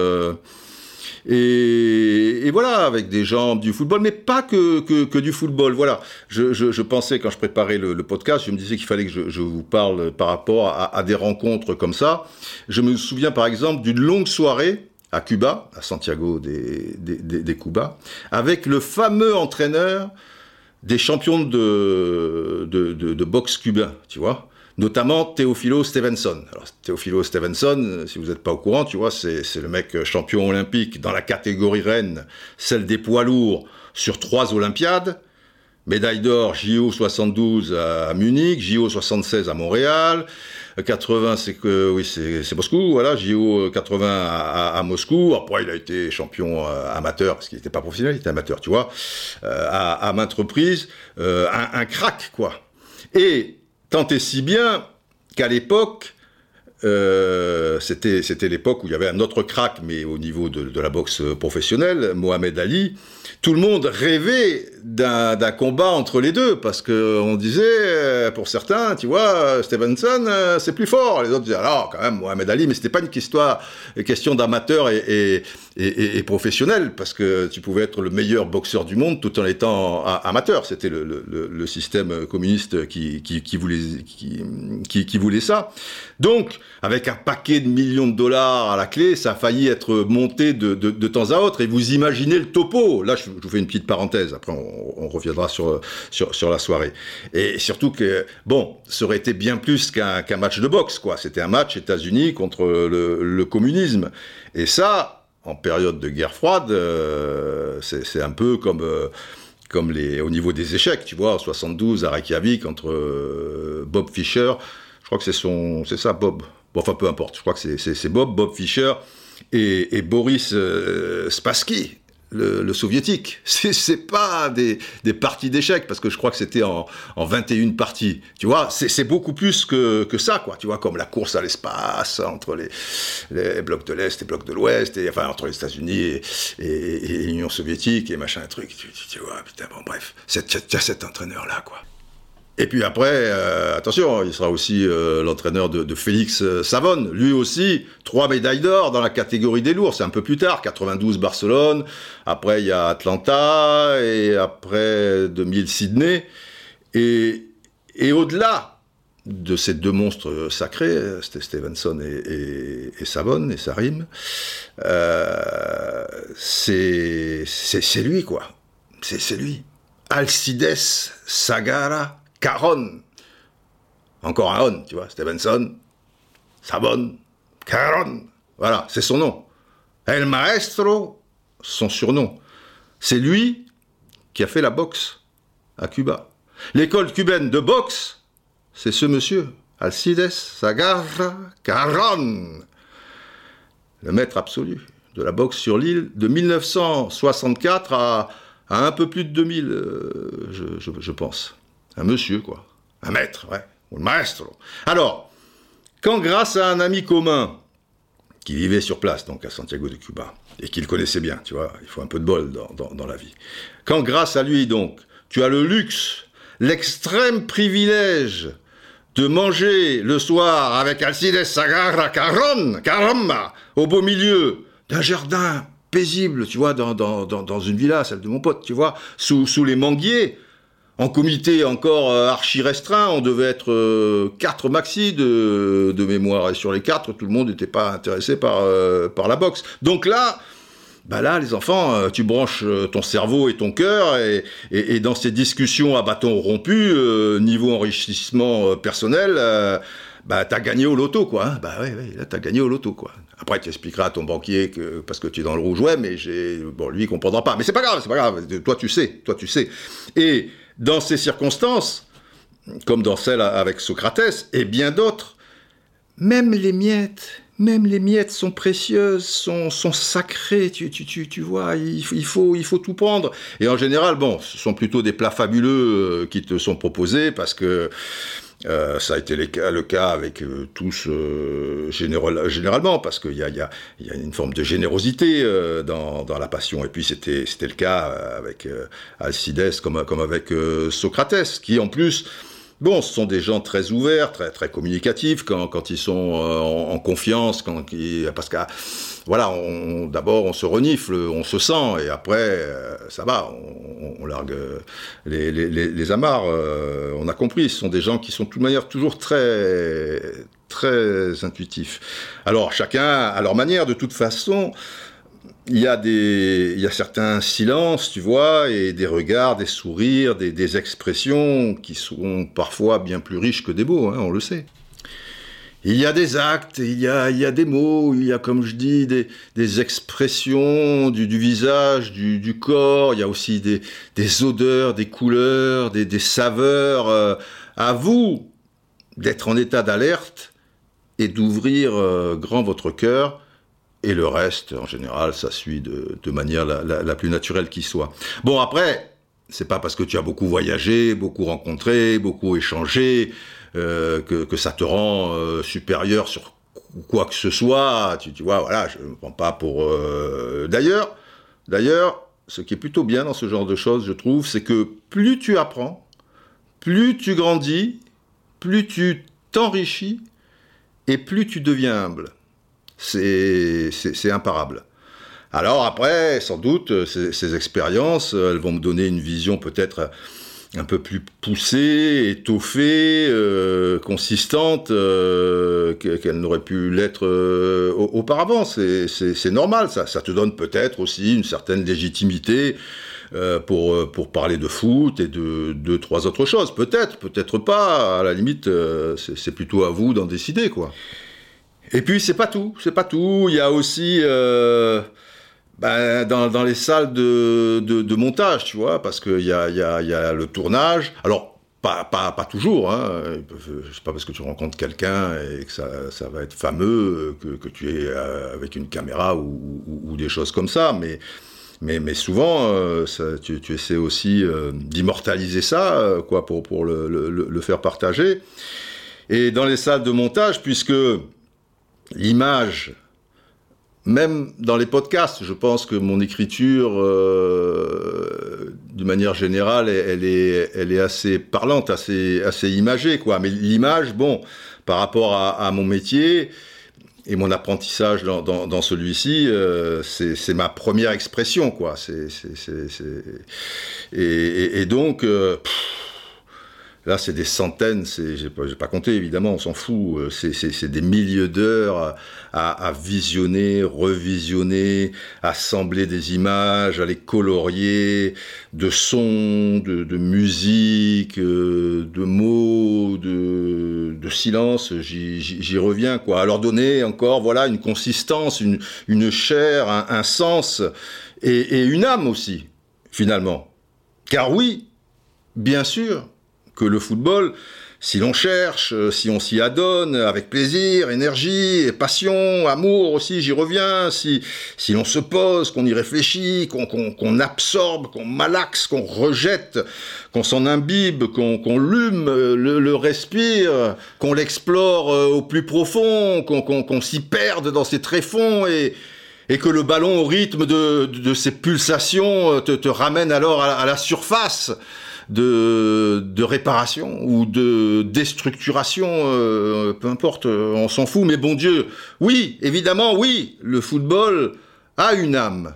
Et, voilà, avec des gens du football, mais pas que, que, du football. Voilà, je, je, pensais quand je préparais le, podcast, je me disais qu'il fallait que je, je, vous parle par rapport à, des rencontres comme ça. Je me souviens par exemple d'une longue soirée à Cuba, à Santiago des, des, des, Cuba, avec le fameux entraîneur des champions de, de, de, de boxe cubain, tu vois notamment Teofilo Stevenson. Alors, Stevenson, si vous n'êtes pas au courant, tu vois, c'est le mec champion olympique dans la catégorie reine, celle des poids lourds, sur trois Olympiades. Médaille d'or JO 72 à Munich, JO 76 à Montréal, 80 c'est que oui c'est Moscou, voilà JO 80 à, à, Moscou. Après il a été champion euh, amateur parce qu'il n'était pas professionnel, il était amateur, tu vois, euh, à, à maintes reprises, euh, un, un crack quoi. Et Tant et si bien qu'à l'époque, euh, c'était l'époque où il y avait un autre crack, mais au niveau de, de, la boxe professionnelle, Mohamed Ali, tout le monde rêvait d'un combat entre les deux, parce qu'on disait, euh, pour certains, tu vois, Stevenson, euh, c'est plus fort. Les autres disaient, alors, quand même, Mohamed Ali, mais c'était pas une histoire, question d'amateur et, et, et, professionnel, parce que tu pouvais être le meilleur boxeur du monde tout en étant amateur. C'était le, le, le, système communiste qui, qui, qui voulait, qui, qui, voulait ça. Donc, avec un paquet de millions de dollars à la clé, ça a failli être monté de, de, de temps à autre. Et vous imaginez le topo. Là, je, vous fais une petite parenthèse. Après, on, on reviendra sur, sur, la soirée. Et surtout que, bon, ça aurait été bien plus qu'un qu match de boxe, quoi. C'était un match États-Unis contre le, le, communisme. Et ça, en période de guerre froide, euh, c'est un peu comme... Euh, comme les, au niveau des échecs, tu vois, en 72 à Reykjavik entre euh, Bob Fischer, je crois que c'est son, c'est ça, Bob. Bon, enfin, peu importe. Je crois que c'est Bob, Bob Fischer et, Boris Spassky, le, le, soviétique. [laughs] C'est pas des, parties d'échecs, parce que je crois que c'était en, en 21 parties. Tu vois, c'est beaucoup plus que, que ça, quoi. Tu vois, comme la course à l'espace entre les, blocs de l'Est et blocs de l'Ouest, et enfin, entre les États-Unis et, l'Union soviétique et machin, truc. Tu, tu, vois, putain, bon, bref. Tu as cet entraîneur-là, quoi. Et puis après, euh, attention, il sera aussi euh, l'entraîneur de, de, Félix euh, Savone. Lui aussi, trois médailles d'or dans la catégorie des lourds. C'est un peu plus tard, 92 Barcelone. Après, il y a Atlanta et après 2000 Sydney. Et, et au-delà de ces deux monstres sacrés, c'était Stevenson et, et, et, et Sarim, euh, c'est lui quoi. C'est lui. Alcides Sagara Caron. Encore un tu vois, Stevenson, Sabon, Caron. Voilà, c'est son nom. El Maestro, son surnom. C'est lui qui a fait la boxe à Cuba. L'école cubaine de boxe, c'est ce monsieur, Alcides Sagarra Carron, le maître absolu de la boxe sur l'île de 1964 à, un peu plus de 2000, euh, je, pense. Un monsieur, quoi. Un maître, ouais. Un maestro. Alors, quand grâce à un ami commun qui vivait sur place, donc à Santiago de Cuba, et qu'il connaissait bien, tu vois, il faut un peu de bol dans, la vie. Quand grâce à lui, donc, tu as le luxe, l'extrême privilège de manger le soir avec Alcides Sagarra Caron, Caramba, au beau milieu d'un jardin paisible, tu vois, dans, dans, une villa, celle de mon pote, tu vois, sous les manguiers, en comité encore euh, archi restreint, on devait être euh, quatre maxi de, de, mémoire, et sur les quatre, tout le monde n'était pas intéressé par, euh, par la boxe. Donc là, bah là, les enfants, tu branches ton cerveau et ton cœur, et, et, dans ces discussions à bâton rompu, niveau enrichissement personnel, bah t'as gagné au loto, quoi. Hein. bah ouais, ouais, là t'as gagné au loto, quoi. Après, tu expliqueras à ton banquier que parce que tu es dans le rouge, ouais, mais j'ai bon, lui il comprendra pas. Mais c'est pas grave, c'est pas grave. Toi tu sais, toi tu sais. Et dans ces circonstances, comme dans celle avec Socrates et bien d'autres, même les miettes, même les miettes sont précieuses, sont, sacrées, tu, vois, il, il, faut, il faut tout prendre. Et en général, bon, ce sont plutôt des plats fabuleux euh, qui te sont proposés parce que euh, ça a été le cas, le cas avec euh, tous euh, généralement, parce qu'il y a, y, a, y a, une forme de générosité dans, dans, la passion. Et puis c'était le cas avec Alcides comme, comme avec Socrates, qui en plus Bon, ce sont des gens très ouverts, très très communicatifs quand, quand ils sont en, confiance, quand parce que voilà, d'abord on se renifle, on se sent, et après ça va, on, largue les, les, les, amarres. on a compris, ce sont des gens qui sont de toute manière toujours très très intuitifs. Alors chacun à leur manière, de toute façon il y a des, il y a certains silences, tu vois, et des regards, des sourires, des, expressions qui sont parfois bien plus riches que des mots, hein, on le sait. Il y a des actes, il y a, il y a des mots, il y a, comme je dis, des, des expressions du, visage, du, corps, il y a aussi des, des odeurs, des couleurs, des, des saveurs. Euh, à vous d'être en état d'alerte et d'ouvrir euh, grand votre cœur et le reste, en général, ça suit de, manière la, plus naturelle qui soit. Bon, après, c'est pas parce que tu as beaucoup voyagé, beaucoup rencontré, beaucoup échangé, euh, que, ça te rend euh, supérieur sur quoi que ce soit. Tu, vois, voilà, je ne prends pas pour... Euh... D'ailleurs, d'ailleurs, ce qui est plutôt bien dans ce genre de choses, je trouve, c'est que plus tu apprends, plus tu grandis, plus tu t'enrichis, et plus tu deviens humble c'est imparable. Alors après, sans doute, ces, ces, expériences, elles vont me donner une vision peut-être un peu plus poussée, étoffée, euh, consistante, euh, qu'elle n'aurait pu l'être euh, auparavant. C'est normal, ça, ça te donne peut-être aussi une certaine légitimité euh, pour, pour parler de foot et de deux, trois autres choses. Peut-être, peut-être pas, à la limite, euh, c'est plutôt à vous d'en décider, quoi. Et puis c'est pas tout, c'est pas tout. Il y a aussi euh, ben, dans, les salles de, montage, tu vois, parce qu'il y a, y, a, le tournage. Alors pas, pas, pas toujours, hein. c'est pas parce que tu rencontres quelqu'un et que ça, va être fameux que, tu es euh, avec une caméra ou, des choses comme ça, mais souvent, euh, tu, essaies aussi d'immortaliser ça, quoi, pour, le, faire partager. Et dans les salles de montage, puisque l'image, même dans les podcasts, je pense que mon écriture, euh, d'une manière générale, elle est, assez parlante, assez, assez imagée, quoi. Mais l'image, bon, par rapport à, mon métier et mon apprentissage dans, dans, celui-ci, euh, c'est ma première expression, quoi. C'est, et, et, et, donc. Euh, Là, c'est des centaines, c'est, j'ai pas, pas compté évidemment, on s'en fout. Euh, c'est, des milliers d'heures à, visionner, revisionner, assembler des images, à les colorier, de sons, de, musique, euh, de mots, de, de silence. J'y, reviens quoi. À leur donner encore, voilà, une consistance, une, une chair, un, sens et, et une âme aussi, finalement. Car oui, bien sûr que le football, si l'on cherche, euh, si on s'y adonne avec plaisir, énergie, passion, amour aussi, j'y reviens, si, si l'on se pose, qu'on y réfléchit, qu'on absorbe, qu'on malaxe, qu'on rejette, qu'on s'en imbibe, qu'on lume, euh, le, respire, qu'on l'explore euh, au plus profond, qu'on s'y perde dans ses tréfonds et, et que le ballon au rythme de, de, ses pulsations te, te ramène alors à la surface de, réparation ou de déstructuration, euh, peu importe, euh, on s'en fout, mais bon Dieu, oui, évidemment, oui, le football a une âme,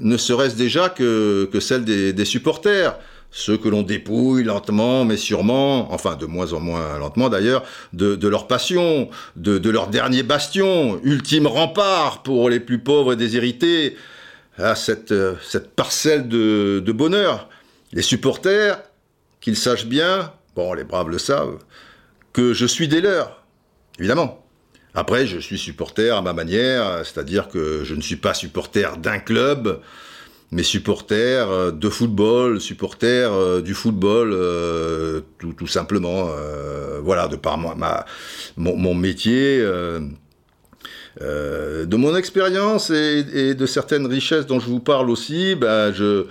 ne serait-ce déjà que, celle des, supporters ceux que l'on dépouille lentement mais sûrement, enfin de moins en moins lentement d'ailleurs, de, leur passion, de, leur dernier bastion, ultime rempart pour les plus pauvres et déshérités, à cette, euh, parcelle de bonheur. Les supporters, qu'ils sachent bien, bon, les braves le savent, que je suis des leurs, évidemment. Après, je suis supporter à ma manière, c'est-à-dire que je ne suis pas supporter d'un club, mais supporter euh, de football, supporter euh, du football, euh, tout, simplement. voilà, de par mon, métier. de mon expérience et, de certaines richesses dont je vous parle aussi, ben je,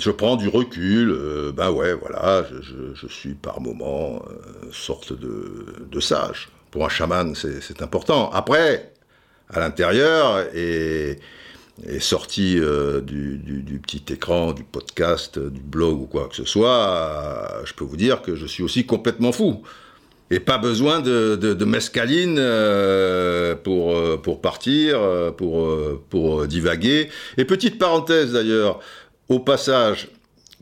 je prends du recul, ben ouais, voilà, je, suis par moments euh, sorte de, sage. Pour un chaman, c'est important. Après, à l'intérieur, et, sorti euh, du, petit écran, du podcast, du blog ou quoi que ce soit, je peux vous dire que je suis aussi complètement fou. Et pas besoin de, de, mescaline pour, pour partir, pour, pour divaguer. Et petite parenthèse d'ailleurs, au passage.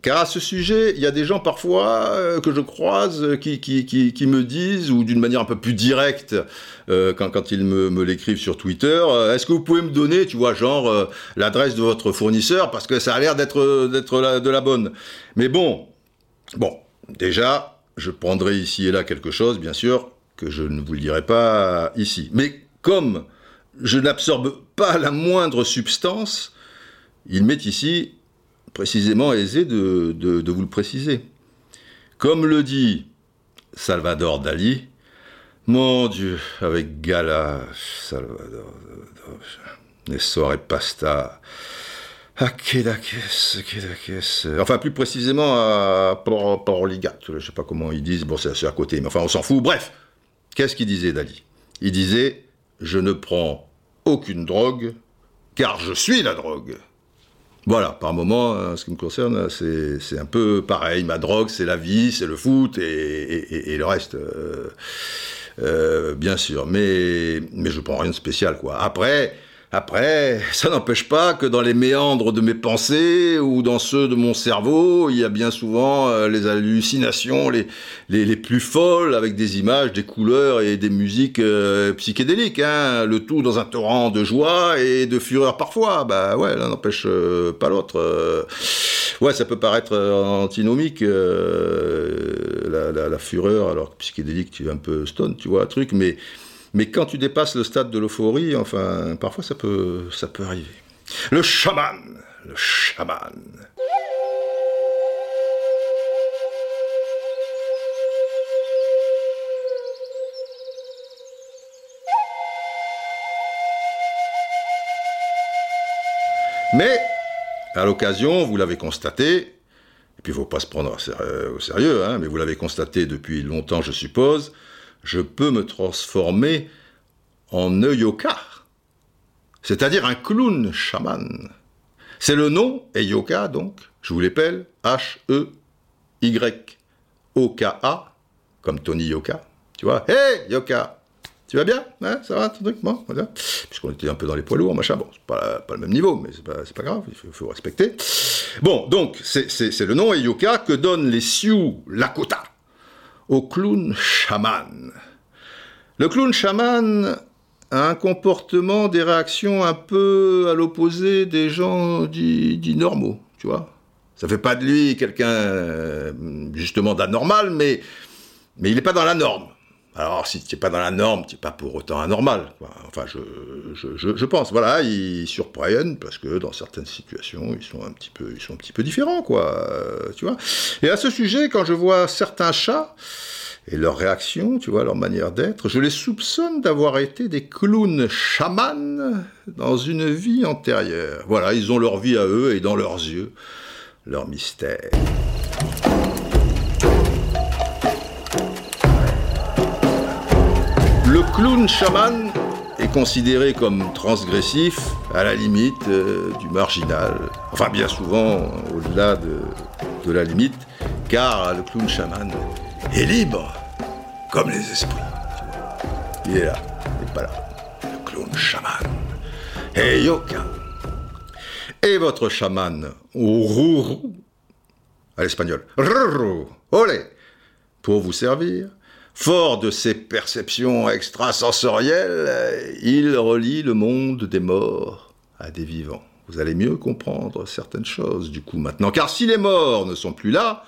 Car à ce sujet, il y a des gens parfois euh, que je croise euh, qui, me disent, ou d'une manière un peu plus directe, euh, quand, ils me, l'écrivent sur Twitter, est-ce que vous pouvez me donner, tu vois, genre l'adresse de votre fournisseur, parce que ça a l'air d'être d'être de la bonne. Mais bon, bon, déjà, je prendrai ici et là quelque chose, bien sûr, que je ne vous le dirai pas ici. Mais comme je n'absorbe pas la moindre substance, il m'est ici précisément aisé de, vous le préciser. Comme le dit Salvador Dali, mon Dieu, avec Gala, Salvador, les soirées pasta, à enfin plus précisément à Porligat, je ne sais pas comment ils disent, bon c'est à côté, mais enfin on s'en fout. Bref, qu'est-ce qu'il disait Dali? Il disait, je ne prends aucune drogue, car je suis la drogue. Voilà, par moment, en ce qui me concerne, c'est un peu pareil. Ma drogue, c'est la vie, c'est le foot et, le reste. Euh, euh, bien sûr, mais, mais je prends rien de spécial, quoi. Après, après, ça n'empêche pas que dans les méandres de mes pensées ou dans ceux de mon cerveau, il y a bien souvent euh, les hallucinations les, les, plus folles avec des images, des couleurs et des musiques euh, psychédéliques. Hein, le tout dans un torrent de joie et de fureur parfois. Bah ouais, l'un n'empêche euh, pas l'autre. ouais, ça peut paraître antinomique, la, la, la, fureur, alors que psychédélique, tu es un peu stone, tu vois, un truc, mais... Mais quand tu dépasses le stade de l'euphorie, enfin, parfois ça peut, ça peut arriver. Le chaman, le chaman. Mais, à l'occasion, vous l'avez constaté, et puis il ne faut pas se prendre au sérieux, hein, mais vous l'avez constaté depuis longtemps, je suppose, je peux me transformer en Eyoka, c'est-à-dire un clown chaman. C'est le nom, Eyoka donc, je vous l'appelle, H-E-Y-O-K-A, comme Tony Yoka. Tu vois, hey Yoka, tu vas bien? Hein, Ça va ton truc? Bon, voilà. Puisqu'on était un peu dans les poids lourds, machin. Bon, c'est pas, pas le même niveau, mais c'est pas, pas grave, il faut, faut respecter. Bon, donc, c'est le nom Eyoka que donnent les Sioux Lakota au clown chaman. Le clown chaman a un comportement, des réactions un peu à l'opposé des gens dits, normaux, tu vois. Ça fait pas de lui quelqu'un euh, justement d'anormal, mais il n'est pas dans la norme. Alors, si tu n'es pas dans la norme, tu n'es pas pour autant anormal. Enfin, je, je, je, pense. Voilà, ils surprennent parce que dans certaines situations, ils sont un petit peu, ils sont un petit peu différents, quoi. Euh, tu vois. Et à ce sujet, quand je vois certains chats et leurs réactions, tu vois, leur manière d'être, je les soupçonne d'avoir été des clowns chamans dans une vie antérieure. Voilà, ils ont leur vie à eux et dans leurs yeux, leur mystère. Clown chaman est considéré comme transgressif, à la limite euh, du marginal. Enfin, bien souvent, au-delà de, la limite, car le clown chaman est libre, comme les esprits. Il est là, il n'est pas là. Le clown chaman. Et yoka. Et votre chaman, à l'espagnol, olé, pour vous servir, Fort de ses perceptions extrasensorielles, il relie le monde des morts à des vivants. Vous allez mieux comprendre certaines choses du coup maintenant. Car si les morts ne sont plus là,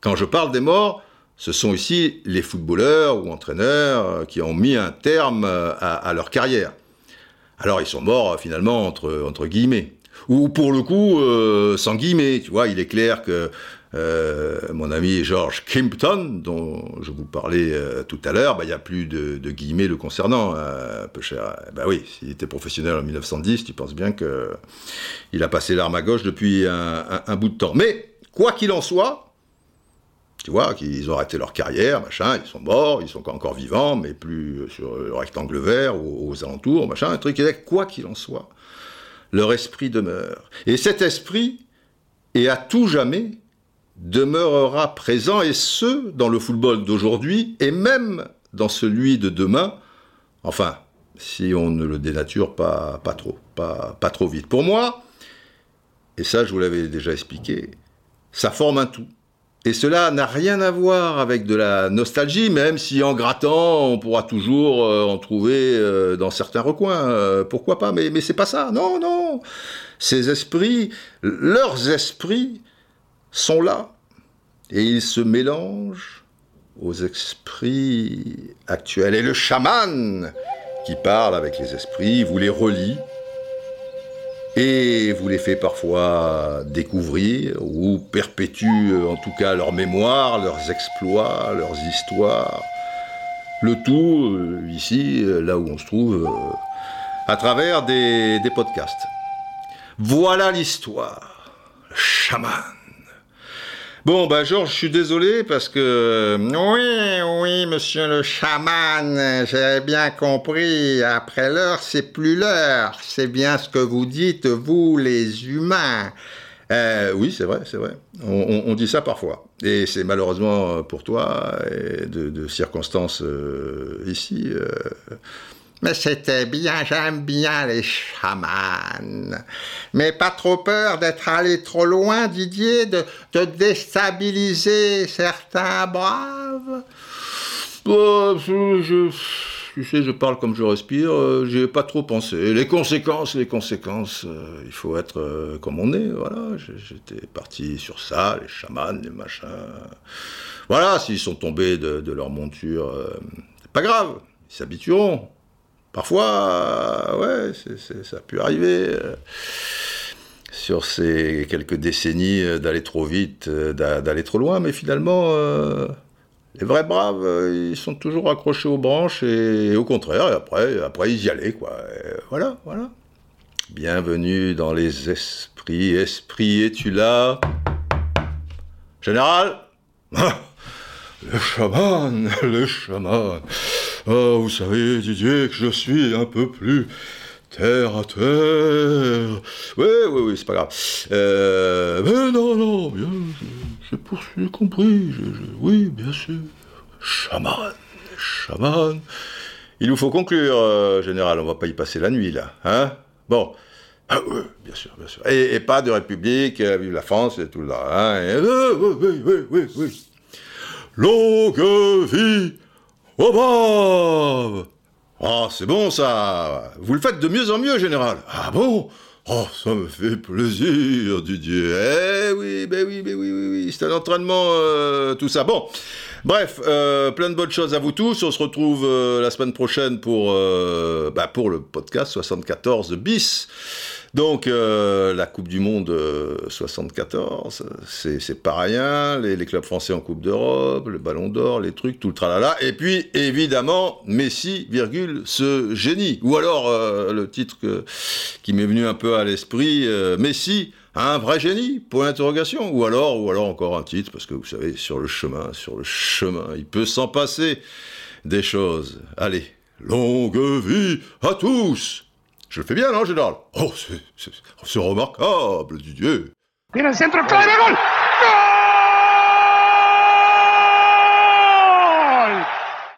quand je parle des morts, ce sont ici les footballeurs ou entraîneurs qui ont mis un terme à, leur carrière. Alors ils sont morts finalement entre, guillemets. Ou pour le coup, euh, sans guillemets, tu vois, il est clair que euh, mon ami George Kimpton, dont je vous parlais euh, tout à l'heure, bah, il n'y a plus de, guillemets le concernant, euh, peu cher. Bah oui, s'il était professionnel en 1910, tu penses bien qu'il a passé l'arme à gauche depuis un, bout de temps. Mais, quoi qu'il en soit, tu vois, qu'ils ont arrêté leur carrière, machin, ils sont morts, ils sont encore vivants, mais plus sur le rectangle vert ou aux alentours, machin, un truc, quoi qu'il en soit, leur esprit demeure. Et cet esprit est à tout jamais demeurera présent, et ce, dans le football d'aujourd'hui, et même dans celui de demain, enfin, si on ne le dénature pas, pas trop, pas, pas trop vite. Pour moi, et ça je vous l'avais déjà expliqué, ça forme un tout. Et cela n'a rien à voir avec de la nostalgie, même si en grattant, on pourra toujours euh, en trouver euh, dans certains recoins. Euh, pourquoi pas? Mais, mais c'est pas ça. Non, non. Ces esprits, leurs esprits, sont là et ils se mélangent aux esprits actuels. Et le chaman qui parle avec les esprits vous les relie et vous les fait parfois découvrir ou perpétue en tout cas leur mémoire, leurs exploits, leurs histoires. Le tout euh, ici, là où on se trouve, euh, à travers des, des podcasts. Voilà l'histoire. Le chaman. Bon, bah Georges, je suis désolé parce que... Oui, oui, monsieur le chaman, j'ai bien compris. Après l'heure, c'est plus l'heure. C'est bien ce que vous dites, vous, les humains. Euh, oui, c'est vrai, c'est vrai. On, dit ça parfois. Et c'est malheureusement pour toi de, de circonstances euh, ici. Euh, mais c'était bien, j'aime bien les chamans. Mais pas trop peur d'être allé trop loin, Didier, de, déstabiliser certains braves? Bah, je, tu sais, je parle comme je respire, euh, j'ai pas trop pensé. Les conséquences, les conséquences, euh, il faut être euh, comme on est, voilà. J'étais parti sur ça, les chamans, les machins. Voilà, s'ils sont tombés de, de leur monture, c'est pas grave, ils s'habitueront. Parfois, ouais, ça a pu arriver euh, sur ces quelques décennies euh, d'aller trop vite, euh, d'aller trop loin, mais finalement, les vrais braves, ils sont toujours accrochés aux branches et, au contraire, et après, après ils y allaient, quoi. voilà, voilà. Bienvenue dans les esprits. Esprit, es-tu là? Général? [laughs] Le chaman, le chaman. Oh, vous savez, Didier, que je suis un peu plus terre à terre. Oui, oui, oui, c'est pas grave. Euh, mais non, non, bien, j'ai compris. oui, bien sûr. Chaman, chaman. Il nous faut conclure, euh, général, on va pas y passer la nuit, là. Hein? Bon. Ah oui, bien sûr, bien sûr. Et, pas de République, euh, vive la France et tout là. Hein? Oui, oui, oui, oui, oui. Longue vie au brave Ah, c'est bon ça Vous le faites de mieux en mieux, général Ah bon? Oh, ça me fait plaisir, Didier. Eh oui, ben oui, ben oui, oui, oui. C'est un entraînement, euh, tout ça. Bon, bref, euh, plein de bonnes choses à vous tous. On se retrouve euh, la semaine prochaine pour, euh, bah, le podcast 74 bis. Donc, la Coupe du Monde euh, 74, c'est pas rien. Les, clubs français en Coupe d'Europe, le Ballon d'Or, les trucs, tout le tralala. Et puis, évidemment, Messi, virgule, ce génie. Ou alors, le titre qui m'est venu un peu à l'esprit, Messi, un vrai génie, point d'interrogation. Ou alors, ou alors encore un titre, parce que vous savez, sur le chemin, sur le chemin, il peut s'en passer des choses. Allez, longue vie à tous je le fais bien, non, général? Oh, c'est- remarquable, Didier.